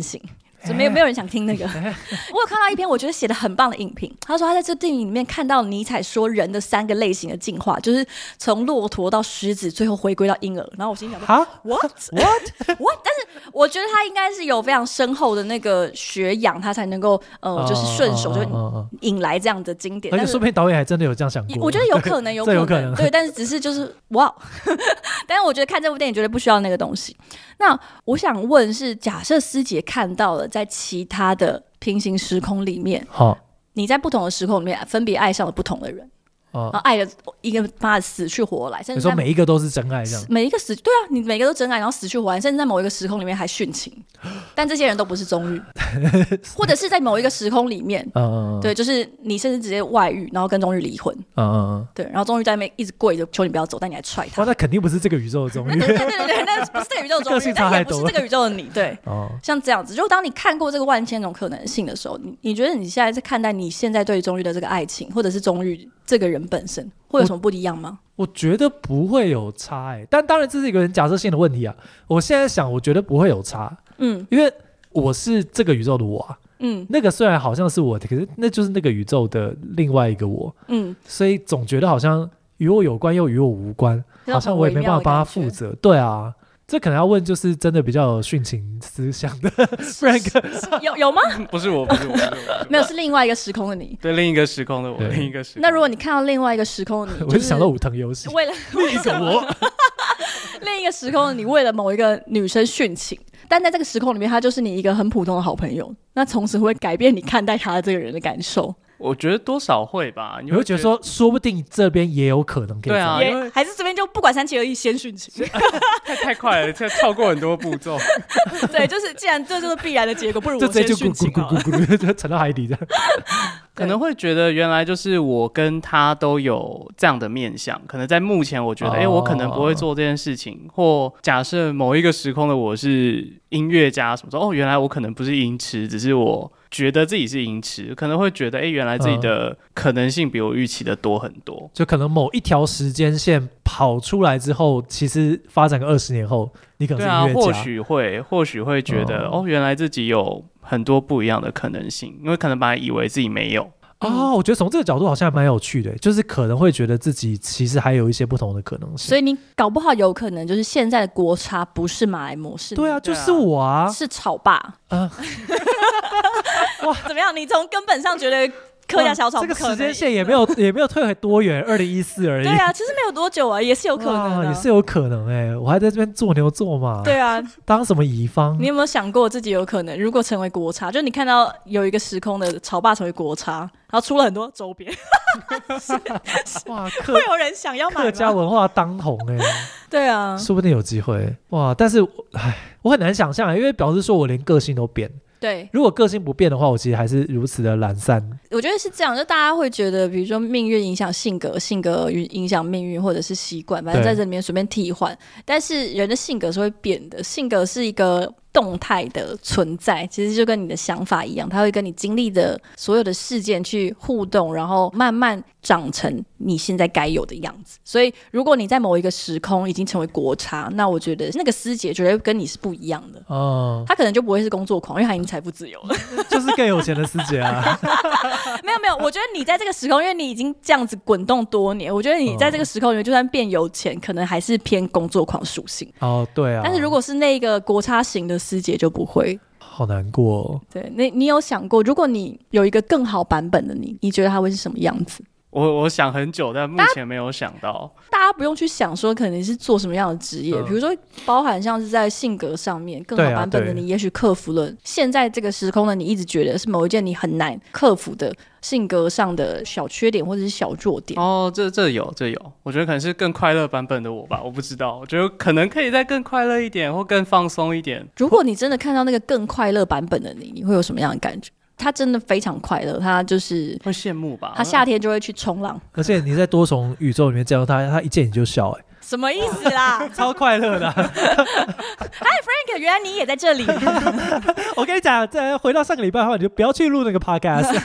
型。没有没有人想听那个。<laughs> 我有看到一篇我觉得写的很棒的影评，他说他在这电影里面看到尼采说人的三个类型的进化，就是从骆驼到狮子，最后回归到婴儿。然后我心想说，啊，<laughs> what what <laughs> what？但是我觉得他应该是有非常深厚的那个学养，他才能够呃，就是顺手就引来这样的经典。而且说不定导演还真的有这样想过。我觉得有可能，有可能，有可能对，但是只是就是哇，但是我觉得看这部电影绝对不需要那个东西。那我想问是，假设师姐看到了在其他的平行时空里面，好，你在不同的时空里面分别爱上了不同的人。然后爱的一个妈的死去活来，甚至说每一个都是真爱这样，每一个死对啊，你每个都真爱，然后死去活来，甚至在某一个时空里面还殉情，但这些人都不是忠玉，<laughs> 或者是在某一个时空里面，对，就是你甚至直接外遇，然后跟忠玉离婚，嗯嗯嗯，对，然后忠玉在那边一直跪着求你不要走，但你还踹他，哇，那肯定不是这个宇宙的忠玉，<laughs> 对对对对，那不是这个宇宙的宗玉，<laughs> 但也不是这个宇宙的你，对，哦，像这样子，就当你看过这个万千种可能性的时候，你你觉得你现在在看待你现在对忠玉的这个爱情，或者是忠玉这个人本身会有什么不一样吗？我，我觉得不会有差哎、欸，但当然这是一个人假设性的问题啊。我现在想，我觉得不会有差，嗯，因为我是这个宇宙的我啊，嗯，那个虽然好像是我的，可是那就是那个宇宙的另外一个我，嗯，所以总觉得好像与我有关又与我无关，好像我也没办法帮他负责。对啊。这可能要问，就是真的比较有殉情思想的 Frank，有有吗？<laughs> 不是我，不是我，没有，是另外一个时空的你。对，另一个时空的我，另一个时空。那如果你看到另外一个时空的你，我就想到武藤游戏，为了 <laughs> 另 <laughs> 一个我，另一个时空的你为了某一个女生殉情，但在这个时空里面，她就是你一个很普通的好朋友，那从此会改变你看待她的这个人的感受。我觉得多少会吧，你会觉得说，说不定这边也有可能可以对啊，因为还是这边就不管三七二十一先殉情，太 <laughs> 太快了，这跳过很多步骤。<laughs> 对，就是既然这就是必然的结果，不如我先殉情啊，咕咕咕咕咕，<laughs> 沉到海底的。可能会觉得原来就是我跟他都有这样的面相，可能在目前我觉得，哎、欸，我可能不会做这件事情，或假设某一个时空的我是音乐家什么说，哦，原来我可能不是音痴，只是我。觉得自己是银池，可能会觉得，哎、欸，原来自己的可能性比我预期的多很多。就可能某一条时间线跑出来之后，其实发展个二十年后，你可能。对啊，或许会，或许会觉得，哦，原来自己有很多不一样的可能性，因为可能本来以为自己没有。哦，我觉得从这个角度好像还蛮有趣的，就是可能会觉得自己其实还有一些不同的可能性。所以你搞不好有可能就是现在的国差不是马来模式。对啊，就是我啊，是草爸。啊，<laughs> 哇，怎么样？你从根本上觉得？客家小草，这个时间线也没有 <laughs> 也没有退回多远，二零一四而已。对啊，其实没有多久啊，也是有可能啊，也是有可能哎、欸，我还在这边做牛做马。对啊，当什么乙方？你有没有想过自己有可能如果成为国差？就你看到有一个时空的潮爸成为国差，然后出了很多周边，<laughs> 哇，会有人想要买客家文化当红哎、欸。对啊，说不定有机会哇！但是哎，我很难想象，因为表示说我连个性都变。对，如果个性不变的话，我其实还是如此的懒散。我觉得是这样，就大家会觉得，比如说命运影响性格，性格影响命运，或者是习惯，反正在这里面随便替换。但是人的性格是会变的，性格是一个。动态的存在，其实就跟你的想法一样，它会跟你经历的所有的事件去互动，然后慢慢长成你现在该有的样子。所以，如果你在某一个时空已经成为国差，那我觉得那个师姐绝对跟你是不一样的哦。他可能就不会是工作狂，因为他已经财富自由了，就是更有钱的师姐啊。<laughs> 没有没有，我觉得你在这个时空，因为你已经这样子滚动多年，我觉得你在这个时空里面，就算变有钱，可能还是偏工作狂属性。哦，对啊。但是如果是那个国差型的。师姐就不会，好难过哦。对，那你有想过，如果你有一个更好版本的你，你觉得他会是什么样子？我我想很久，但目前没有想到。大家不用去想说，可能是做什么样的职业，嗯、比如说包含像是在性格上面更好版本的你，也许克服了现在这个时空的你，一直觉得是某一件你很难克服的性格上的小缺点或者是小弱点。哦，这这有这有，我觉得可能是更快乐版本的我吧，我不知道，我觉得可能可以再更快乐一点，或更放松一点。如果你真的看到那个更快乐版本的你，你会有什么样的感觉？他真的非常快乐，他就是会羡慕吧。他夏天就会去冲浪，而且你在多重宇宙里面见到他，他一见你就笑，哎，什么意思啦？<laughs> 超快乐的。<laughs> Hi Frank，原来你也在这里。<laughs> 我跟你讲，再回到上个礼拜的话，你就不要去录那个 podcast。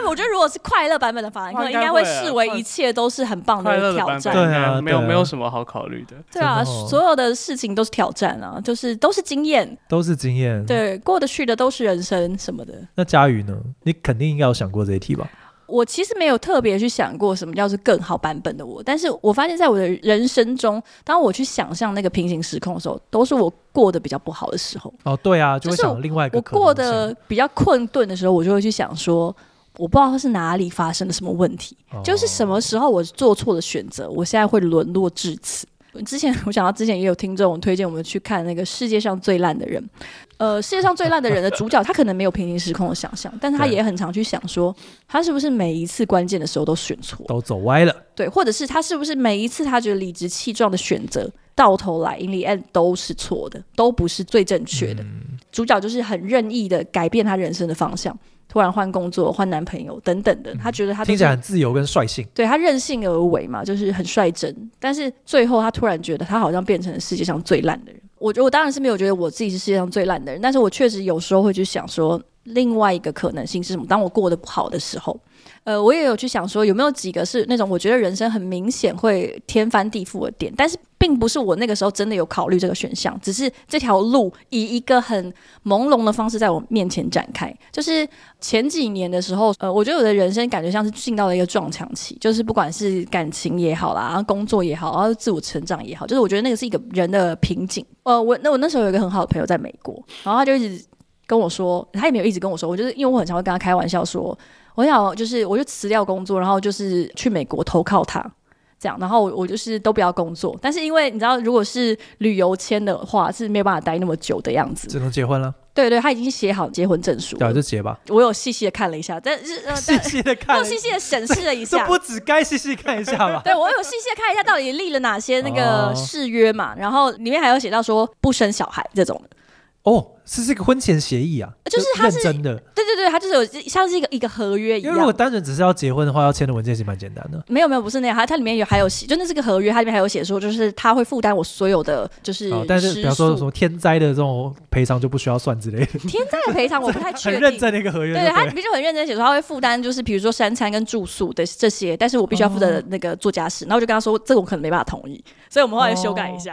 没有，我觉得如果是快乐版本的法兰克，应该会视为一切都是很棒的挑战。对啊，没有没有什么好考虑的。对啊，所有的事情都是挑战啊，就是都是经验，都是经验。对，过得去的都是人生什么的。那佳瑜呢？你肯定应该有想过这一题吧？我其实没有特别去想过什么叫做更好版本的我，但是我发现在我的人生中，当我去想象那个平行时空的时候，都是我过得比较不好的时候。哦，对啊，就会想另外一个。我过得比较困顿的时候，我就会去想说。我不知道是哪里发生了什么问题，哦、就是什么时候我做错了选择，我现在会沦落至此。之前我想到之前也有听众推荐我们去看那个世界上最烂的人，呃，世界上最烂的人的主角他可能没有平行时空的想象，<laughs> 但他也很常去想说，他是不是每一次关键的时候都选错，都走歪了，对，或者是他是不是每一次他觉得理直气壮的选择，到头来 in the end 都是错的，都不是最正确的。嗯、主角就是很任意的改变他人生的方向。突然换工作、换男朋友等等的，他觉得他听起来很自由跟率性，对，他任性而为嘛，就是很率真。但是最后他突然觉得他好像变成了世界上最烂的人。我觉得我当然是没有觉得我自己是世界上最烂的人，但是我确实有时候会去想说，另外一个可能性是什么？当我过得不好的时候。呃，我也有去想说，有没有几个是那种我觉得人生很明显会天翻地覆的点，但是并不是我那个时候真的有考虑这个选项，只是这条路以一个很朦胧的方式在我面前展开。就是前几年的时候，呃，我觉得我的人生感觉像是进到了一个撞墙期，就是不管是感情也好啦，然后工作也好，然后自我成长也好，就是我觉得那个是一个人的瓶颈。呃，我那我那时候有一个很好的朋友在美国，然后他就一直跟我说，他也没有一直跟我说，我就是因为我很常会跟他开玩笑说。我想就是，我就辞掉工作，然后就是去美国投靠他，这样，然后我我就是都不要工作。但是因为你知道，如果是旅游签的话，是没有办法待那么久的样子。只能结婚了。对对，他已经写好结婚证书。对，就结吧。我有细细的看了一下，但是 <laughs> 细细的看，我细细的审视了一下。这不止该细细看一下吧？对，我有细细的看一下，到底立了哪些那个誓约嘛？然后里面还有写到说不生小孩这种。哦，是这个婚前协议啊，就是他是真的，对对对，他就是有像是一个一个合约一样。因为如果单纯只是要结婚的话，要签的文件其实蛮简单的。没有没有，不是那样，它它里面有还有写，就那是个合约，它里面还有写说，就是他会负担我所有的就是、哦。但是比方说什么天灾的这种赔偿就不需要算之类的。天灾的赔偿我不太确定。<laughs> 很认真的一个合约对。对，他比较很认真写说他会负担，就是比如说三餐跟住宿的这些，但是我必须要负责那个做家事，哦、然后我就跟他说，这个我可能没办法同意，所以我们后来修改一下。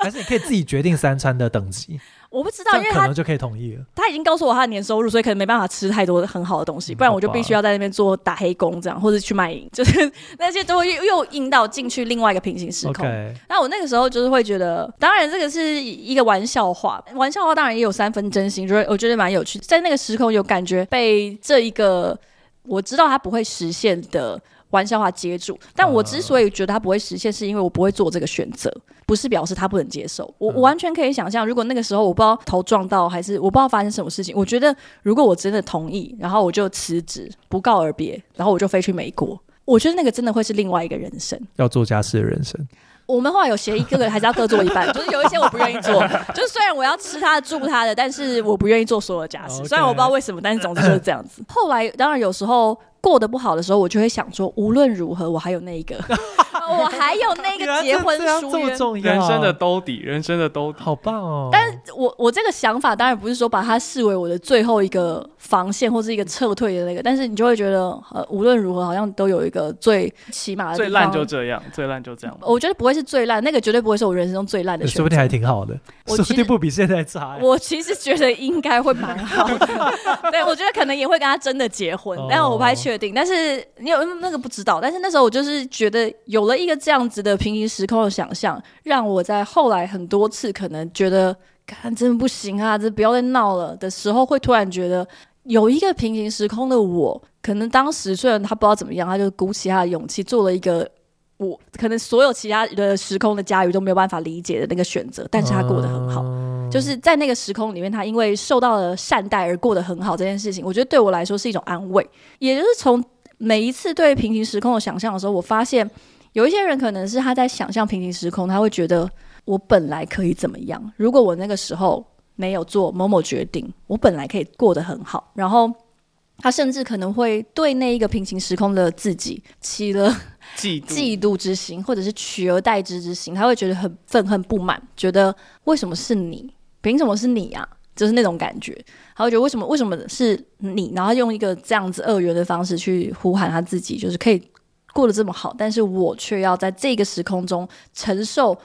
还是你可以自己决定三餐的等级。我不知道，因为他可能就可以同意了。他已经告诉我他的年收入，所以可能没办法吃太多很好的东西，不然我就必须要在那边做打黑工这样，或者去卖淫，<laughs> 就是那些都会又又引导进去另外一个平行时空。那、我那个时候就是会觉得，当然这个是一个玩笑话，玩笑话当然也有三分真心，就是我觉得蛮有趣，在那个时空有感觉被这一个我知道他不会实现的。玩笑话接住，但我之所以觉得他不会实现，是因为我不会做这个选择，不是表示他不能接受。我我完全可以想象，如果那个时候我不知道头撞到，还是我不知道发生什么事情，我觉得如果我真的同意，然后我就辞职，不告而别，然后我就飞去美国，我觉得那个真的会是另外一个人生，要做家事的人生。我们后来有协议，各个还是要各做一半，就是有一些我不愿意做，<laughs> 就是虽然我要吃他的住他的，但是我不愿意做所有的家事。Okay. 虽然我不知道为什么，但是总之就是这样子。后来当然有时候。过得不好的时候，我就会想说，无论如何，我还有那一个，<laughs> 我还有那个结婚书约，人生的兜底，人生的兜底，好棒哦！但是我我这个想法当然不是说把它视为我的最后一个防线或是一个撤退的那个，但是你就会觉得，呃，无论如何，好像都有一个最起码的最烂就这样，最烂就这样。我觉得不会是最烂，那个绝对不会是我人生中最烂的选择，说不定还挺好的，说不定不比现在差。我其实觉得应该会蛮好的，<laughs> 对，我觉得可能也会跟他真的结婚，但我不太确定，但是。你有那个不知道，但是那时候我就是觉得有了一个这样子的平行时空的想象，让我在后来很多次可能觉得，看真的不行啊，这不要再闹了的时候，会突然觉得有一个平行时空的我，可能当时虽然他不知道怎么样，他就鼓起他的勇气做了一个我可能所有其他的时空的家瑜都没有办法理解的那个选择，但是他过得很好。嗯就是在那个时空里面，他因为受到了善待而过得很好这件事情，我觉得对我来说是一种安慰。也就是从每一次对平行时空的想象的时候，我发现有一些人可能是他在想象平行时空，他会觉得我本来可以怎么样？如果我那个时候没有做某某决定，我本来可以过得很好。然后他甚至可能会对那一个平行时空的自己起了嫉妒嫉妒之心，或者是取而代之之心，他会觉得很愤恨不满，觉得为什么是你？凭什么是你啊？就是那种感觉，他会觉得为什么为什么是你？然后用一个这样子二元的方式去呼喊他自己，就是可以过得这么好，但是我却要在这个时空中承受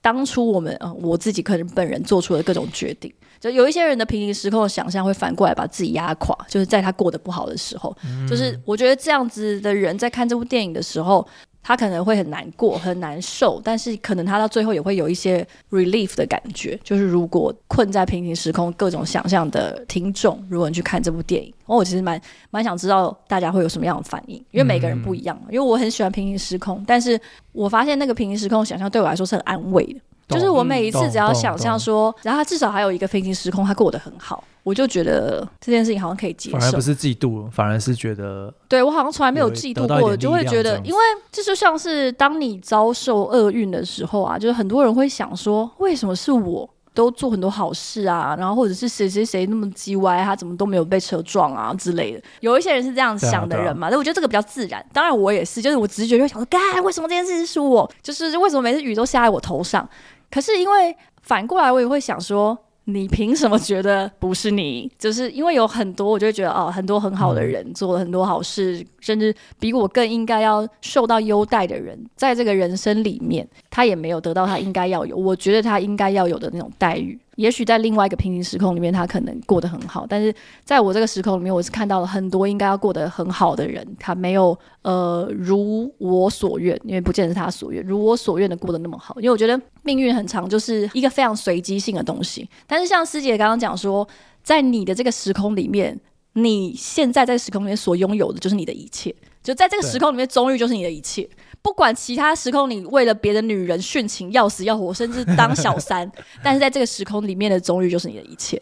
当初我们呃我自己可能本人做出的各种决定。就有一些人的平行时空的想象会反过来把自己压垮，就是在他过得不好的时候，嗯、就是我觉得这样子的人在看这部电影的时候。他可能会很难过、很难受，但是可能他到最后也会有一些 relief 的感觉。就是如果困在平行时空各种想象的听众，如果你去看这部电影，我其实蛮蛮想知道大家会有什么样的反应，因为每个人不一样。因为我很喜欢平行时空，但是我发现那个平行时空想象对我来说是很安慰的。就是我每一次只要想象说，然后他至少还有一个平行时空，他过得很好，我就觉得这件事情好像可以接受。反而不是嫉妒，反而是觉得，对我好像从来没有嫉妒过，就会觉得，因为这就像是当你遭受厄运的时候啊，就是很多人会想说，为什么是我？都做很多好事啊，然后或者是谁谁谁那么叽歪，他怎么都没有被车撞啊之类的。有一些人是这样想的人嘛，但、啊啊、我觉得这个比较自然。当然我也是，就是我直觉就会想说，该为什么这件事情是我？就是为什么每次雨都下在我头上？可是因为反过来，我也会想说，你凭什么觉得不是你？<laughs> 就是因为有很多，我就会觉得哦，很多很好的人、嗯、做了很多好事，甚至比我更应该要受到优待的人，在这个人生里面，他也没有得到他应该要有，我觉得他应该要有的那种待遇。也许在另外一个平行时空里面，他可能过得很好，但是在我这个时空里面，我是看到了很多应该要过得很好的人，他没有呃如我所愿，因为不见得是他所愿，如我所愿的过得那么好。因为我觉得命运很长，就是一个非常随机性的东西。但是像师姐刚刚讲说，在你的这个时空里面，你现在在时空里面所拥有的就是你的一切，就在这个时空里面，终于就是你的一切。不管其他时空你为了别的女人殉情要死要活，甚至当小三，<laughs> 但是在这个时空里面的终于就是你的一切。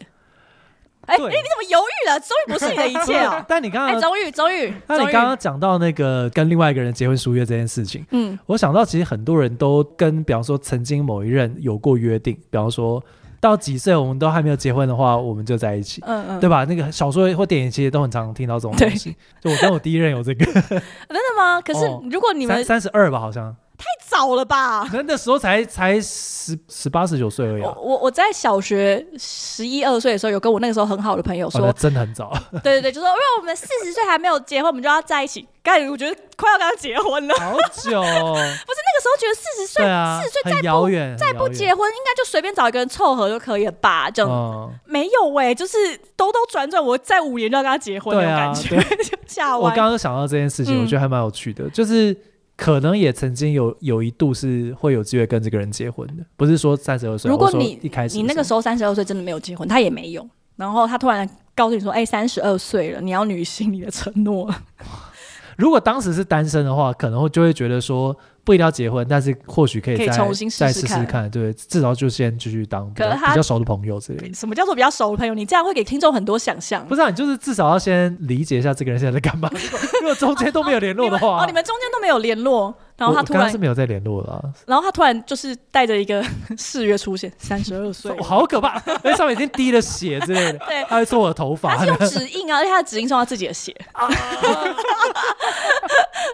哎、欸，你怎么犹豫了？终于不是你的一切哦。<laughs> 但你刚刚，哎，终于终于，那你刚刚讲到那个跟另外一个人结婚书约这件事情，嗯，我想到其实很多人都跟，比方说曾经某一任有过约定，比方说。到几岁我们都还没有结婚的话，我们就在一起，嗯嗯，对吧？那个小说或电影其实都很常听到这种东西。就我跟我第一任有这个，<laughs> 真的吗？可是如果你们三十二吧，好像。太早了吧？那那时候才才十十八十九岁而已，啊。我我在小学十一二岁的时候，有跟我那个时候很好的朋友说，哦，真的很早。<laughs> 对对对，就说因为我们四十岁还没有结婚，我们就要在一起。刚才我觉得快要跟他结婚了，好久，哦。<laughs> 不是那个时候觉得四十岁，四十岁再不遥远再不结婚，应该就随便找一个人凑合就可以了吧？就，嗯，没有哎，欸，就是兜兜转转，我在五年就要跟他结婚那种感觉。<laughs> 就下弯。我刚刚想到这件事情，我觉得还蛮有趣的，嗯，就是。可能也曾经有有一度是会有机会跟这个人结婚的，不是说三十二岁。如果你一开始你那个时候三十二岁真的没有结婚，他也没有，然后他突然告诉你说：“哎，三十二岁了，你要履行你的承诺。” <laughs> 如果当时是单身的话，可能会就会觉得说。不一定要结婚，但是或许可以再重新试试再试试看，对，至少就先继续当比较，比较熟的朋友之类的。什么叫做比较熟的朋友？你这样会给听众很多想象。不是、啊，你就是至少要先理解一下这个人现在在干嘛。<laughs> 如果中间都没有联络的话，哦，你们中间都没有联络，然后他突然是没有再联络了、啊，然后他突然就是带着一个 <laughs> 誓约出现，三十二岁，好可怕，那上面已经滴了血之类的，<laughs> 对，他会做我的头发，他是用 <laughs> 指印啊，而且他的指印是用他自己的血。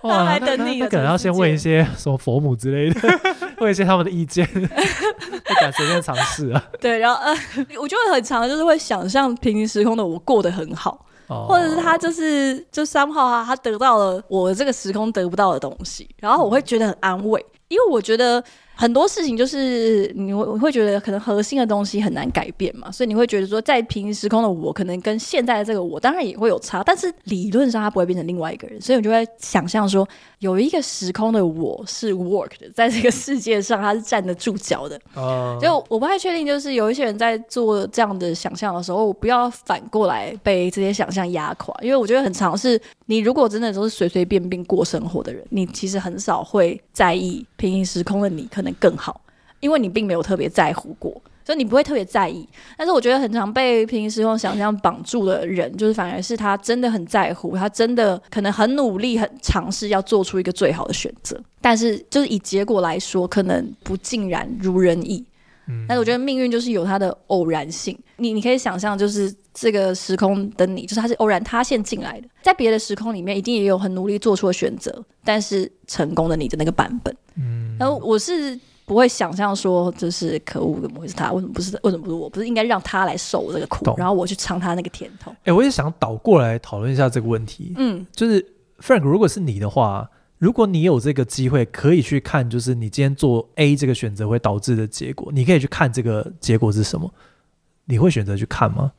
哇，来等你，他可能要先问一些什么佛母之类的。问一些他们的意见，不敢随便尝试啊。对，然后呃，我就会很常就是会想象平行时空的我过得很好，或者是他就是就三号啊，他得到了我这个时空得不到的东西，然后我会觉得很安慰，因为我觉得。很多事情就是你会会觉得可能核心的东西很难改变嘛，所以你会觉得说，在平行时空的我可能跟现在的这个我当然也会有差，但是理论上它不会变成另外一个人，所以我就会想象说，有一个时空的我是 work 的，在这个世界上它是站得住脚的。<laughs> 哦，就我不太确定，就是有一些人在做这样的想象的时候，我不要反过来被这些想象压垮，因为我觉得很常是，你如果真的都是随随便便过生活的人，你其实很少会在意平行时空的你可。可能更好，因为你并没有特别在乎过，所以你不会特别在意。但是我觉得很常被平时用想象绑住的人，就是反而是他真的很在乎，他真的可能很努力、很尝试要做出一个最好的选择。但是就是以结果来说，可能不尽然如人意。嗯，但是我觉得命运就是有它的偶然性。你你可以想象，就是这个时空的你，就是他是偶然塌陷进来的，在别的时空里面，一定也有很努力做出的选择，但是成功的你的那个版本。嗯，然后我是不会想象说，就是可恶，怎么会是他？为什么不是？为什么不是我？不是应该让他来受这个苦，然后我去尝他那个甜头？哎、欸，我也想倒过来讨论一下这个问题。嗯，就是 Frank，如果是你的话，如果你有这个机会，可以去看，就是你今天做 A 这个选择会导致的结果，你可以去看这个结果是什么？你会选择去看吗？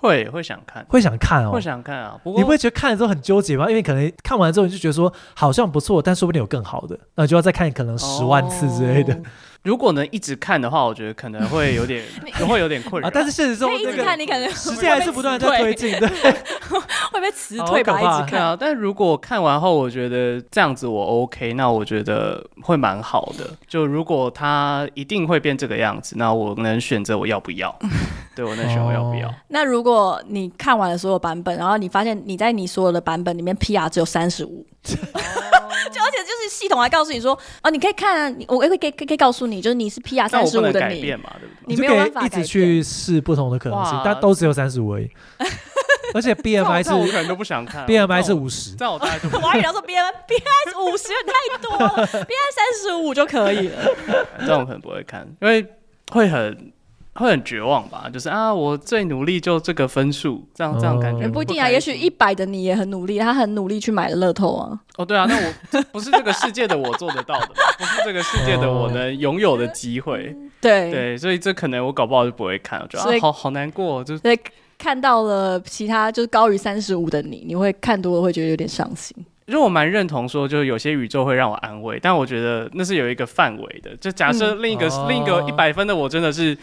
会会想看，会想看哦，会想看啊。不过你不会觉得看了之后很纠结吗？因为可能看完之后你就觉得说好像不错，但说不定有更好的，那就要再看可能十万次之类的。哦如果能一直看的话，我觉得可能会有点，<laughs> 会有点困扰、啊。但是现实中，一直看你可能时间还是不断在推进对，<laughs> 会被辞退吧？一直看啊！但如果看完后，我觉得这样子我 OK，那我觉得会蛮好的。就如果他一定会变这个样子，那我能选择我要不要？<laughs> 对，我能选我要不要？哦、那如果你看完了所有版本，然后你发现你在你所有的版本里面 PR 只有三十五。<laughs> 就而且就是系统还告诉你说，哦，你可以看，我会可以可以告诉你，就是你是 PR <laughs> 三十五的你，改变嘛，对不对？你没有办法一直去试不同的可能性，但都只有三十五而已。<laughs> 而且 BMI 是，我可能都不想看。BMI 是五十，在我大概就，我还以为说 BMI BMI 五十太多了，BMI 三十五就可以了。这种可能不会看，因为会很。会很绝望吧？就是啊，我最努力就这个分数，这样这样感觉不，不一定啊。也许一百的你也很努力，他很努力去买了乐透啊。哦，对啊，那我不是这个世界的我做得到的，<laughs> 不是这个世界的我能拥有的机会。<laughs> 对对，所以这可能我搞不好就不会看，我觉得啊，好好难过，就是对看到了其他就是高于三十五的你，你会看多了会觉得有点伤心。其实我蛮认同说，就是有些宇宙会让我安慰，但我觉得那是有一个范围的。就假设另一个、嗯、另一个一百分的我真的是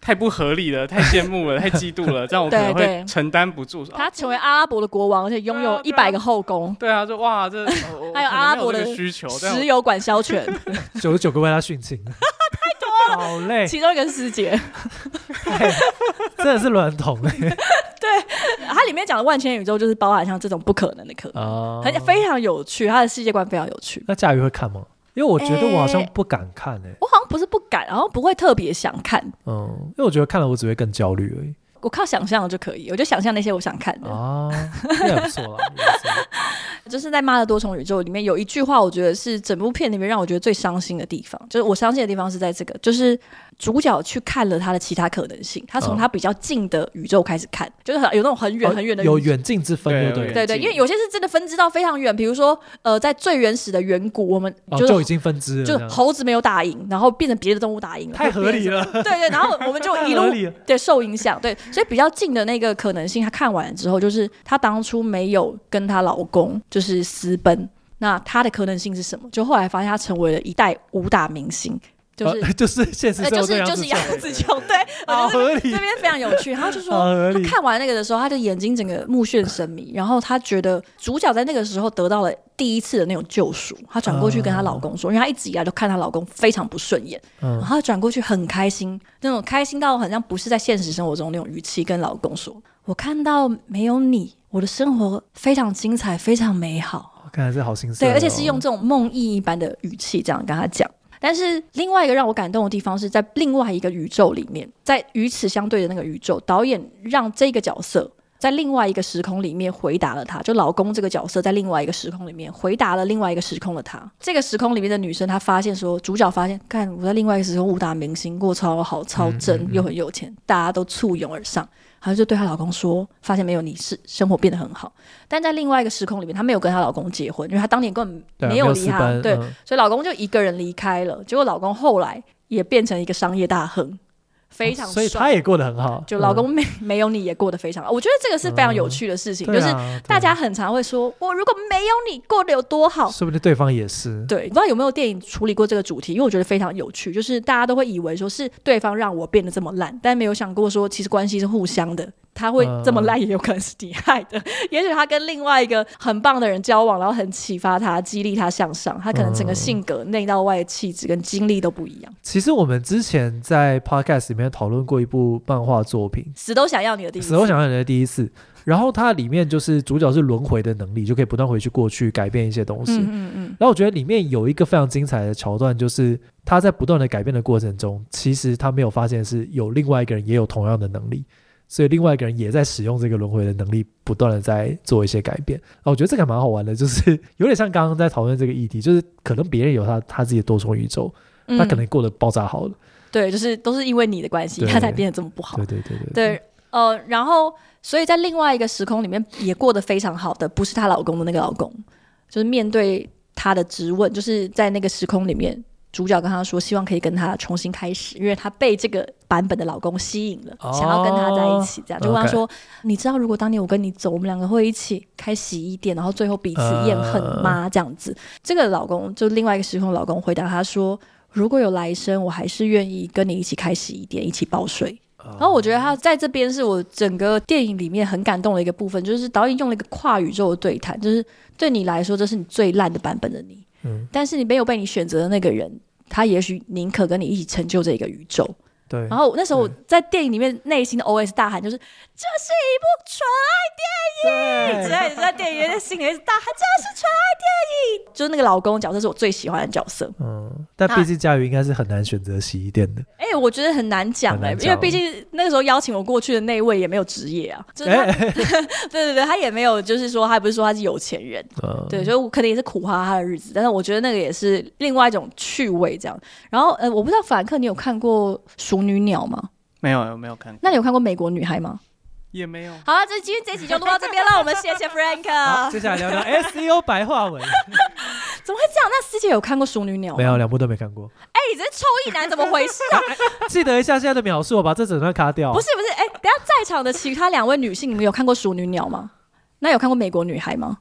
太不合理了，<laughs> 太羡慕了，太嫉妒了，<laughs> 这样我可能会承担不住。他成为阿拉伯的国王，而且拥有一百个后宫。对啊，就哇，这 <laughs> 还有阿拉伯的需求，石油管销权，九十九个为他殉情，太多了，好累。其中一个是师姐，真的是卵童哎。对，它里面讲的万千宇宙就是包含像这种不可能的可能，很、uh, 非常有趣，它的世界观非常有趣。那家瑜会看吗？因为我觉得我好像不敢看哎、欸，我好像不是不敢，然后不会特别想看。嗯，因为我觉得看了我只会更焦虑而已。我靠想象就可以，我就想象那些我想看的啊，也不错啦。<laughs> 就是在《妈的多重宇宙》里面有一句话，我觉得是整部片里面让我觉得最伤心的地方。就是我伤心的地方是在这个，就是主角去看了他的其他可能性。他从他比较近的宇宙开始看，就是有那种很远很远的宇宙，有远近之分，对对对对。因为有些是真的分支到非常远，比如说呃，在最原始的远古，我们就已经分支了，就猴子没有打赢，然后变成别的动物打赢了，太合理了。对对，然后我们就一路 <laughs> 对受影响，对，所以比较近的那个可能性，他看完了之后，就是他当初没有跟她老公就是私奔。那他的可能性是什么？就后来发现他成为了一代武打明星，就是、呃、<laughs> 就是现实中就是就是杨紫琼，<laughs> 对，好合理。这边非常有趣，然后就说他看完那个的时候，他的眼睛整个目眩神迷，然后他觉得主角在那个时候得到了第一次的那种救赎。她转过去跟她老公说，因为她一直以来都看她老公非常不顺眼，然后他转过去很开心，那种开心到好像不是在现实生活中那种语气跟老公说：“我看到没有你。”我的生活非常精彩，非常美好。看来是好心思。对，而且是用这种梦呓一般的语气这样跟他讲。但是另外一个让我感动的地方是在另外一个宇宙里面，在与此相对的那个宇宙，导演让这个角色在另外一个时空里面回答了他，就老公这个角色在另外一个时空里面回答了另外一个时空的他。这个时空里面的女生她发现说，主角发现，看我在另外一个时空武打明星过超好、超正、嗯嗯嗯、又很有钱，大家都簇拥而上。好像就对她老公说，发现没有你是生活变得很好，但在另外一个时空里面，她没有跟她老公结婚，因为她当年根本没有离她，对，对，所以老公就一个人离开了。结果老公后来也变成一个商业大亨。非常、哦，所以他也过得很好。就老公没、嗯、<laughs> 没有你也过得非常好，我觉得这个是非常有趣的事情。嗯、就是大家很常会说，我如果没有你过得有多好，说不定对方也是。对，不知道有没有电影处理过这个主题？因为我觉得非常有趣。就是大家都会以为说是对方让我变得这么烂，但没有想过说其实关系是互相的。他会这么烂，也有可能是你害的。嗯、<laughs> 也许他跟另外一个很棒的人交往，然后很启发他，激励他向上。他可能整个性格内到外的气质跟经历都不一样。其实我们之前在 podcast 里面讨论过一部漫画作品，死都想要你的第一次，死都想要你的第一次。然后它里面就是主角是轮回的能力，就可以不断回去过去改变一些东西。嗯嗯，嗯。然后我觉得里面有一个非常精彩的桥段，就是他在不断的改变的过程中，其实他没有发现是有另外一个人也有同样的能力。所以另外一个人也在使用这个轮回的能力，不断的在做一些改变。啊我觉得这个蛮好玩的，就是 <laughs> 有点像刚刚在讨论这个议题，就是可能别人有他他自己的多重宇宙，他可能过得爆炸好了。对，就是都是因为你的关系，他才变得这么不好。对对对对。对，呃，然后所以在另外一个时空里面也过得非常好的，不是她老公的那个老公，就是面对他的质问，就是在那个时空里面。主角跟他说，希望可以跟他重新开始，因为他被这个版本的老公吸引了，哦、想要跟他在一起。这样就跟他说：“你知道，如果当年我跟你走，我们两个会一起开洗衣店，然后最后彼此厌恨吗？”呃、这样子，这个老公就另外一个时空老公回答他说：“如果有来生，我还是愿意跟你一起开洗衣店，一起报税。哦”然后我觉得他在这边是我整个电影里面很感动的一个部分，就是导演用了一个跨宇宙的对谈，就是对你来说，这是你最烂的版本的你。但是你没有被你选择的那个人，他也许宁可跟你一起成就这个宇宙。对，然后那时候我在电影里面内心的 OS 大喊就是：“这是一部纯爱电影！”之类的，在电影院的心里面大喊：“这是纯爱电影！”就是那个老公角色是我最喜欢的角色。嗯，但毕竟佳瑜应该是很难选择洗衣店的。哎、欸，我觉得很难讲哎、欸，因为毕竟那个时候邀请我过去的那位也没有职业啊。就是 <laughs> 对对对，他也没有，就是说他不是说他是有钱人。嗯，对，所以我肯定也是苦哈哈的日子。但是我觉得那个也是另外一种趣味这样。然后呃，我不知道法兰克，你有看过《淑女鸟》吗？没有，没有看过。那你有看过《美国女孩》吗？也没有。好了，这今天这一集就录到这边了，<laughs> 我们谢谢 Frank。好，接下来聊聊 SEO 白话文。<laughs> 怎么会这样？那师姐有看过《淑女鸟》吗？没有，两部都没看过。哎、欸，你这臭意男怎么回事啊？<laughs> 记得一下现在的描述，我把这整段卡掉。不是不是，哎、欸，等下在场的其他两位女性，你们有看过《淑女鸟》吗？那有看过《美国女孩》吗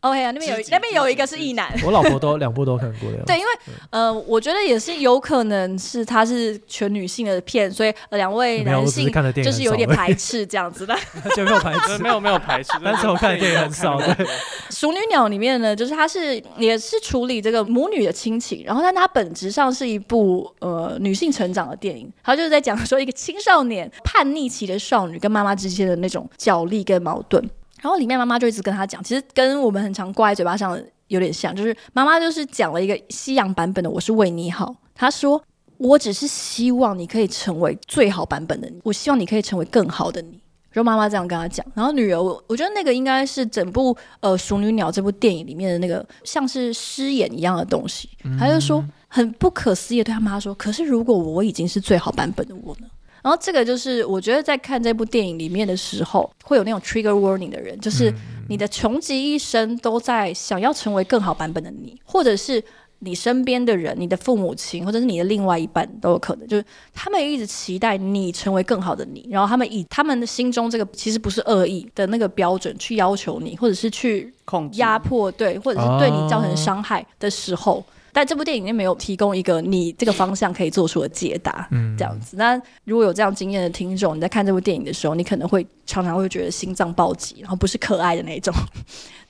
？OK 啊，那边有那边有一个是异男，我老婆都两部都看过了。对，因为呃，我觉得也是有可能是她是全女性的片，所以两位男性就是有点排斥这样子的。<laughs> 就没有排斥，没有没有排斥，<laughs> 但是我看的电影很少。对，《<laughs> 淑女鸟》里面呢，就是它是也是处理这个母女的亲情，然后但它本质上是一部呃女性成长的电影，它就是在讲说一个青少年叛逆期的少女跟妈妈之间的那种角力跟矛盾。然后里面妈妈就一直跟他讲，其实跟我们很常挂在嘴巴上的有点像，就是妈妈就是讲了一个西洋版本的“我是为你好”。她说：“我只是希望你可以成为最好版本的你，我希望你可以成为更好的你。”然后妈妈这样跟他讲。然后女儿，我我觉得那个应该是整部呃《熟女鸟》这部电影里面的那个像是诗眼一样的东西。她就说很不可思议的对他妈说：“可是如果我已经是最好版本的我呢？”然后这个就是我觉得在看这部电影里面的时候，会有那种 trigger warning 的人，就是你的穷极一生都在想要成为更好版本的你，或者是你身边的人，你的父母亲，或者是你的另外一半都有可能，就是他们一直期待你成为更好的你，然后他们以他们的心中这个其实不是恶意的那个标准去要求你，或者是去压迫，对，或者是对你造成伤害的时候。但这部电影里面没有提供一个你这个方向可以做出的解答，嗯，这样子。那如果有这样经验的听众，你在看这部电影的时候，你可能会常常会觉得心脏暴击，然后不是可爱的那种，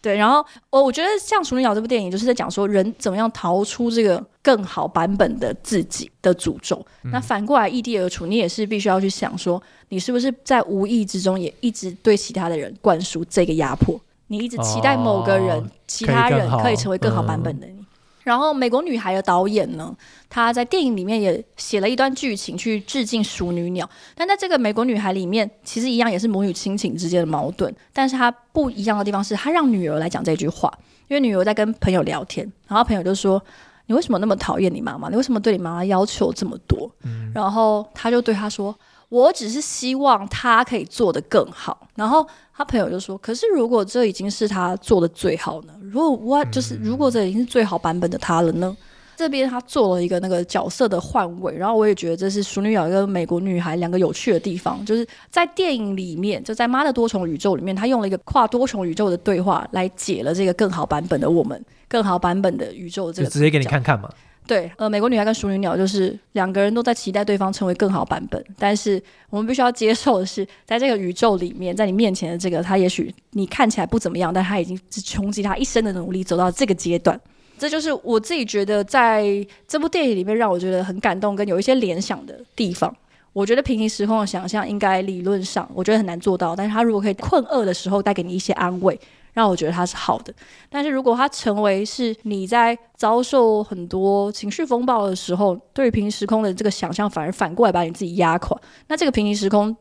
对。然后我我觉得像《淑女鸟》这部电影，就是在讲说人怎么样逃出这个更好版本的自己的诅咒。嗯、那反过来异地而处，你也是必须要去想说，你是不是在无意之中也一直对其他的人灌输这个压迫？你一直期待某个人、哦、其他人可以成为更好版本的你。嗯然后，《美国女孩》的导演呢，她在电影里面也写了一段剧情去致敬《熟女鸟》，但在这个《美国女孩》里面，其实一样也是母女亲情之间的矛盾，但是她不一样的地方是她让女儿来讲这句话，因为女儿在跟朋友聊天，然后朋友就说：“你为什么那么讨厌你妈妈？你为什么对你妈妈要求这么多？”嗯、然后她就对她说。我只是希望他可以做得更好，然后他朋友就说：“可是如果这已经是他做的最好呢？如果我就是如果这已经是最好版本的他了呢？”这边他做了一个那个角色的换位，然后我也觉得这是《淑女鸟》跟《美国女孩》两个有趣的地方，就是在电影里面，就在妈的多重宇宙里面，他用了一个跨多重宇宙的对话来解了这个更好版本的我们，更好版本的宇宙这个，就直接给你看看嘛。对，呃，美国女孩跟熟女鸟就是两个人都在期待对方成为更好版本，但是我们必须要接受的是，在这个宇宙里面，在你面前的这个他，也许你看起来不怎么样，但他已经是穷尽他一生的努力走到这个阶段。这就是我自己觉得在这部电影里面让我觉得很感动跟有一些联想的地方。我觉得平行时空的想象应该理论上我觉得很难做到，但是他如果可以困厄的时候带给你一些安慰。让我觉得它是好的，但是如果它成为是你在遭受很多情绪风暴的时候，对于平行时空的这个想象，反而反过来把你自己压垮，那这个平行时空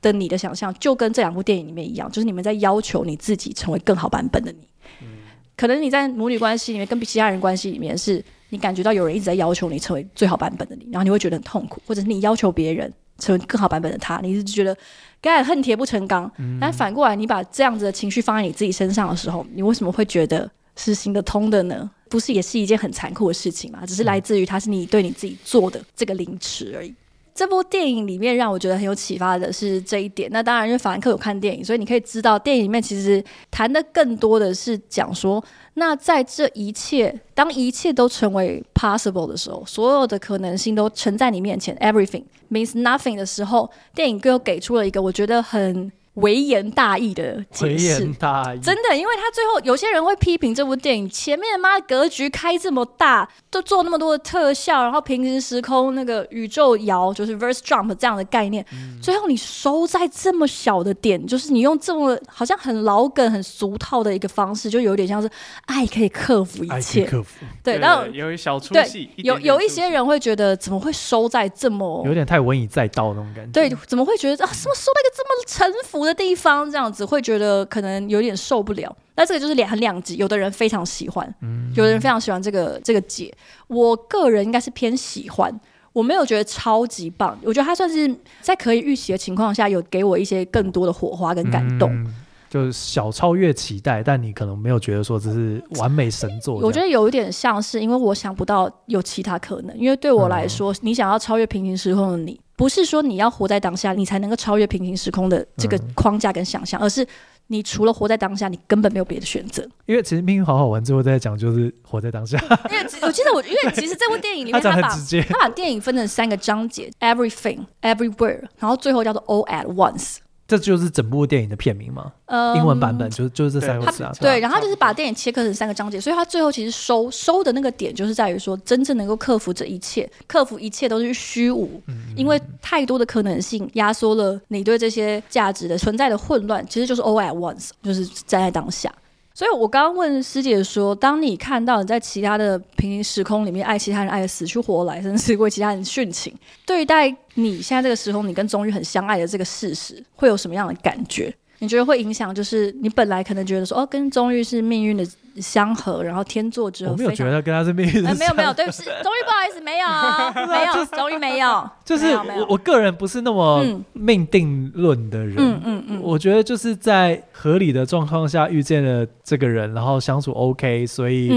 的你的想象，就跟这两部电影里面一样，就是你们在要求你自己成为更好版本的你。嗯、可能你在母女关系里面，跟其他人关系里面，是你感觉到有人一直在要求你成为最好版本的你，然后你会觉得很痛苦，或者是你要求别人成为更好版本的他，你是觉得。该恨铁不成钢，但反过来，你把这样子的情绪放在你自己身上的时候，你为什么会觉得是行得通的呢？不是也是一件很残酷的事情吗？只是来自于它是你对你自己做的这个凌迟而已。这部电影里面让我觉得很有启发的是这一点。那当然，因为法兰克有看电影，所以你可以知道，电影里面其实谈的更多的是讲说，那在这一切，当一切都成为 possible 的时候，所有的可能性都呈在你面前，everything means nothing 的时候，电影又给出了一个我觉得很。微言大义的解释，微言大义，真的，因为他最后有些人会批评这部电影前面妈的格局开这么大，都做那么多的特效，然后平行时空那个宇宙摇就是 verse jump 这样的概念，嗯、最后你收在这么小的点，就是你用这么好像很老梗、很俗套的一个方式，就有点像是爱可以克服一切，克服。对，然后有一小出戏，有有一些人会觉得怎么会收在这么有点太文以载道那种感觉，对，怎么会觉得啊，什么收在一个这么臣服的地方这样子会觉得可能有点受不了，那这个就是两很两极，有的人非常喜欢，有的人非常喜欢这个这个解。我个人应该是偏喜欢，我没有觉得超级棒，我觉得他算是在可以预期的情况下，有给我一些更多的火花跟感动。嗯就是小超越期待，但你可能没有觉得说这是完美神作。我觉得有一点像是，因为我想不到有其他可能。因为对我来说，嗯、你想要超越平行时空的你，不是说你要活在当下，你才能够超越平行时空的这个框架跟想象，嗯、而是你除了活在当下，你根本没有别的选择。因为其实《命运好好玩》最后在讲就是活在当下。因为我记得我，因为其实这部电影里面，他把他把电影分成三个章节：Everything, Everywhere，然后最后叫做 All at Once。这就是整部电影的片名吗？嗯、英文版本就是就是这三个字啊。对，然后就是把电影切割成三个章节，所以他最后其实收收的那个点，就是在于说，真正能够克服这一切，克服一切都是虚无，嗯、因为太多的可能性压缩了你对这些价值的存在的混乱，其实就是 all at once，就是站在当下。所以，我刚刚问师姐说，当你看到你在其他的平行时空里面爱其他人爱的死去活来，甚至为其他人殉情，对待你现在这个时空，你跟终于很相爱的这个事实，会有什么样的感觉？你觉得会影响？就是你本来可能觉得说，哦，跟钟玉是命运的相合，然后天作之合。我没有觉得跟他是命运的相合。呃，没有没有，对不起，钟玉不好意思，没有啊，<laughs> 没有，钟玉 <laughs> 没有。就是我我个人不是那么命定论的人，嗯嗯嗯，我觉得就是在合理的状况下遇见了这个人，然后相处 OK，所以。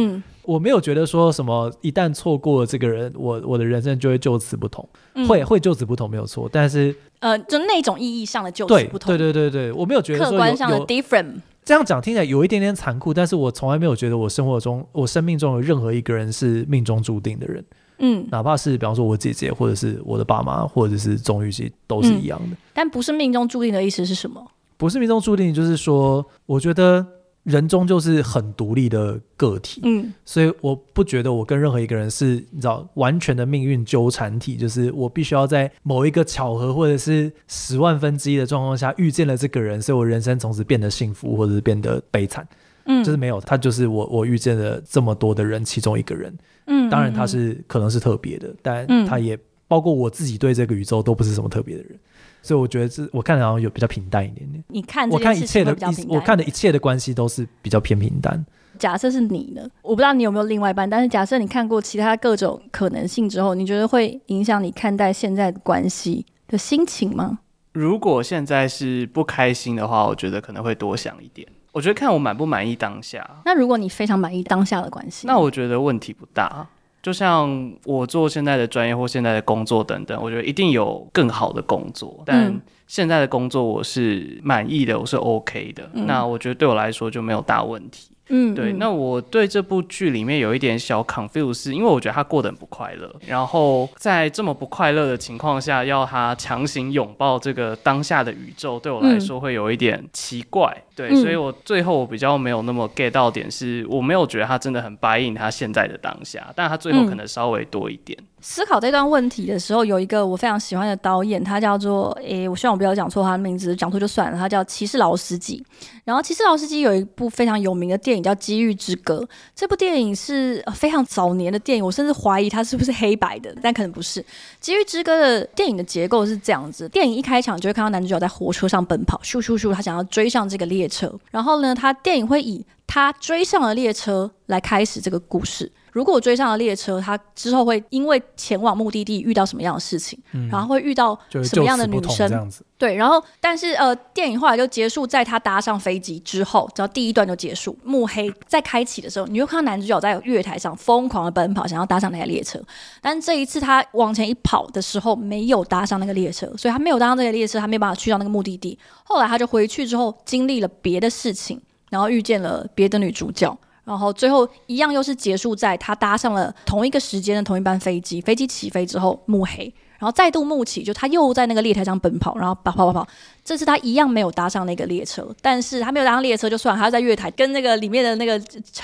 嗯我没有觉得说什么，一旦错过了这个人，我我的人生就会就此不同，嗯、会会就此不同没有错，但是呃，就那种意义上的就此不同，对对对我没有觉得说客观上的 different，这样讲听起来有一点点残酷，但是我从来没有觉得我生活中我生命中有任何一个人是命中注定的人，嗯，哪怕是比方说我姐姐或者是我的爸妈或者是钟玉熙都是一样的，嗯，但不是命中注定的意思是什么？不是命中注定，就是说我觉得。人终究是很独立的个体，嗯，所以我不觉得我跟任何一个人是你知道完全的命运纠缠体，就是我必须要在某一个巧合或者是十万分之一的状况下遇见了这个人，所以我人生从此变得幸福或者是变得悲惨，嗯，就是没有他，就是我我遇见了这么多的人其中一个人，嗯，当然他是可能是特别的，但他也包括我自己对这个宇宙都不是什么特别的人。所以我觉得这我看好像有比较平淡一点点。你看，我看一切的，我看的一切的关系都是比较偏平淡。假设是你呢？我不知道你有没有另外一半，但是假设你看过其他各种可能性之后，你觉得会影响你看待现在的关系的心情吗？如果现在是不开心的话，我觉得可能会多想一点。我觉得看我满不满意当下。那如果你非常满意当下的关系，那我觉得问题不大。就像我做现在的专业或现在的工作等等，我觉得一定有更好的工作，但现在的工作我是满意的，我是 OK 的，嗯、那我觉得对我来说就没有大问题。嗯，对，那我对这部剧里面有一点小 confuse，因为我觉得他过得很不快乐，然后在这么不快乐的情况下，要他强行拥抱这个当下的宇宙，对我来说会有一点奇怪。嗯、对，所以我最后我比较没有那么 get 到点，是我没有觉得他真的很 buy in 他现在的当下，但他最后可能稍微多一点。思考这段问题的时候，有一个我非常喜欢的导演，他叫做诶，我希望我不要讲错他的名字，讲错就算了。他叫骑士劳斯基。然后骑士劳斯基有一部非常有名的电影叫《机遇之歌》，这部电影是非常早年的电影，我甚至怀疑它是不是黑白的，但可能不是。《机遇之歌》的电影的结构是这样子：电影一开场就会看到男主角在火车上奔跑，咻咻咻，他想要追上这个列车。然后呢，他电影会以他追上了列车来开始这个故事。如果我追上了列车，他之后会因为前往目的地遇到什么样的事情，嗯、然后会遇到什么样的女生？对，然后但是呃，电影后来就结束，在他搭上飞机之后，只要第一段就结束，幕黑在开启的时候，你就看到男主角在月台上疯狂的奔跑，想要搭上那台列车。但这一次他往前一跑的时候，没有搭上那个列车，所以他没有搭上这个列车，他没有办法去到那个目的地。后来他就回去之后，经历了别的事情，然后遇见了别的女主角。然后最后一样又是结束在他搭上了同一个时间的同一班飞机，飞机起飞之后幕黑，然后再度幕起，就他又在那个列台上奔跑，然后跑跑跑跑。这次他一样没有搭上那个列车，但是他没有搭上列车就算，他要在月台跟那个里面的那个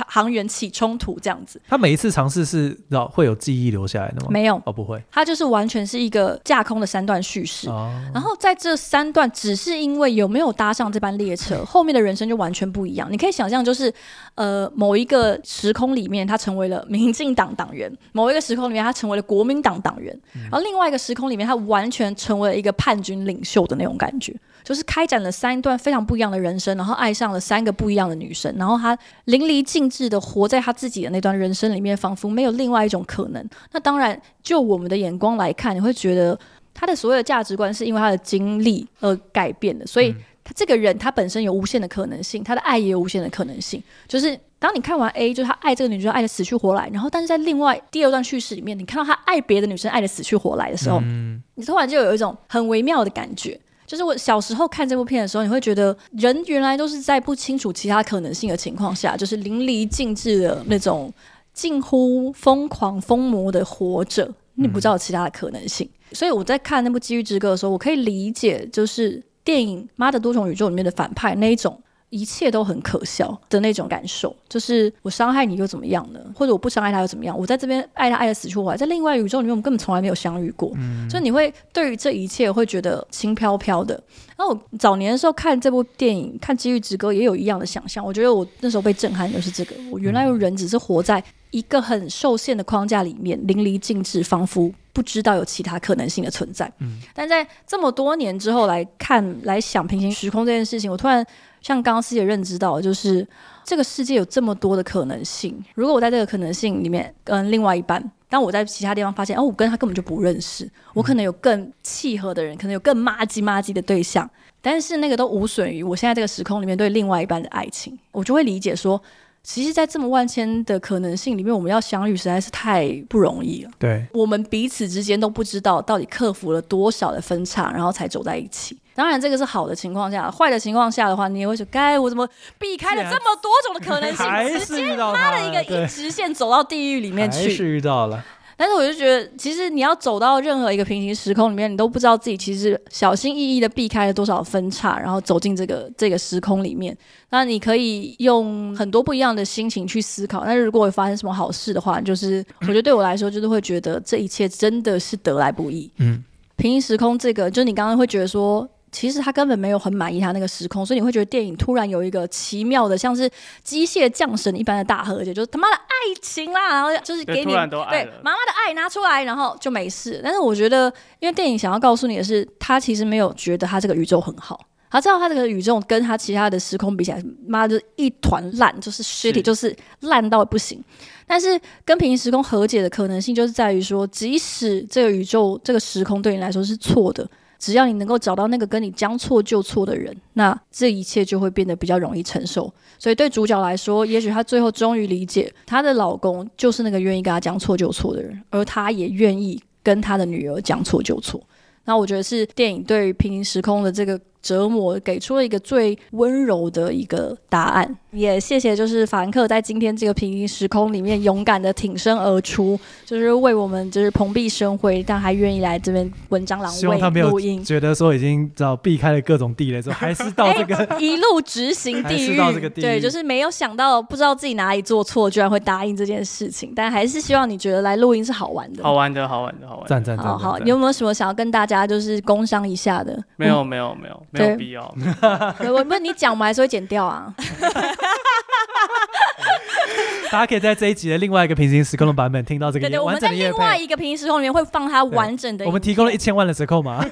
航员起冲突这样子。他每一次尝试是要会有记忆留下来的吗？没有哦，不会。他就是完全是一个架空的三段叙事，哦、然后在这三段只是因为有没有搭上这班列车，后面的人生就完全不一样。你可以想象，就是呃某一个时空里面他成为了民进党党员，某一个时空里面他成为了国民党党员，嗯、然后另外一个时时空里面，他完全成为了一个叛军领袖的那种感觉，就是开展了三段非常不一样的人生，然后爱上了三个不一样的女生，然后他淋漓尽致的活在他自己的那段人生里面，仿佛没有另外一种可能。那当然，就我们的眼光来看，你会觉得他的所有的价值观是因为他的经历而改变的，所以他这个人他本身有无限的可能性，他的爱也有无限的可能性，就是。当你看完 A，就是他爱这个女生爱的死去活来，然后但是在另外第二段叙事里面，你看到他爱别的女生爱的死去活来的时候，嗯、你突然就有一种很微妙的感觉。就是我小时候看这部片的时候，你会觉得人原来都是在不清楚其他可能性的情况下，就是淋漓尽致的那种近乎疯狂疯魔的活着，你不知道其他的可能性。嗯、所以我在看那部《机遇之歌》的时候，我可以理解，就是电影《妈的多重宇宙》里面的反派那一种。一切都很可笑的那种感受，就是我伤害你又怎么样呢？或者我不伤害他又怎么样？我在这边爱他爱的死去活来，在另外宇宙里面我们根本从来没有相遇过。嗯，所以你会对于这一切会觉得轻飘飘的。然后我早年的时候看这部电影，看《机遇之歌》也有一样的想象。我觉得我那时候被震撼的就是这个，我原来人只是活在一个很受限的框架里面，淋漓尽致，仿佛不知道有其他可能性的存在。嗯，但在这么多年之后来看来想平行时空这件事情，我突然。像刚刚师姐认知到，就是这个世界有这么多的可能性。如果我在这个可能性里面跟另外一半，当我在其他地方发现，哦，我跟他根本就不认识，我可能有更契合的人，可能有更麻吉麻吉的对象，但是那个都无损于我现在这个时空里面对另外一半的爱情，我就会理解说。其实，在这么万千的可能性里面，我们要相遇实在是太不容易了。对，我们彼此之间都不知道到底克服了多少的分岔，然后才走在一起。当然，这个是好的情况下，坏的情况下的话，你也会说：该我怎么避开了这么多种的可能性，<laughs> 直接拉了一个一直线走到地狱里面去？还是遇到了。但是我就觉得，其实你要走到任何一个平行时空里面，你都不知道自己其实小心翼翼的避开了多少分叉，然后走进这个这个时空里面。那你可以用很多不一样的心情去思考。但是如果会发生什么好事的话，就是我觉得对我来说，就是会觉得这一切真的是得来不易。嗯，平行时空这个，就你刚刚会觉得说。其实他根本没有很满意他那个时空，所以你会觉得电影突然有一个奇妙的，像是机械降神一般的大和解，就是他妈的爱情啦，然后就是给你对妈妈的爱拿出来，然后就没事。但是我觉得，因为电影想要告诉你的是，他其实没有觉得他这个宇宙很好，他知道他这个宇宙跟他其他的时空比起来，妈的，就是一团烂，就是 shitty，就是烂到不行。但是跟平行时空和解的可能性，就是在于说，即使这个宇宙这个时空对你来说是错的。只要你能够找到那个跟你将错就错的人，那这一切就会变得比较容易承受。所以对主角来说，也许她最后终于理解，她的老公就是那个愿意跟她将错就错的人，而她也愿意跟她的女儿将错就错。那我觉得是电影对于平行时空的这个。折磨给出了一个最温柔的一个答案，也谢谢就是法兰克在今天这个平行时空里面勇敢的挺身而出，就是为我们就是蓬荜生辉，但还愿意来这边文章狼位录音，觉得说已经知道避开了各种地雷之后，还是到这个、欸、一路直行 <laughs> 地狱，对，就是没有想到不知道自己哪里做错，居然会答应这件事情，但还是希望你觉得来录音是好玩的，好玩的，好玩的，好玩的，赞赞赞，好好，你有没有什么想要跟大家就是工商一下的？没有，没有，没有。没有必要。我问你讲，我们还是会剪掉啊。<laughs> 大家可以在这一集的另外一个平行时空的版本听到这个。对对，我们在另外一个平行时空里面会放它完整的。我们提供了一千万的折扣吗？<laughs>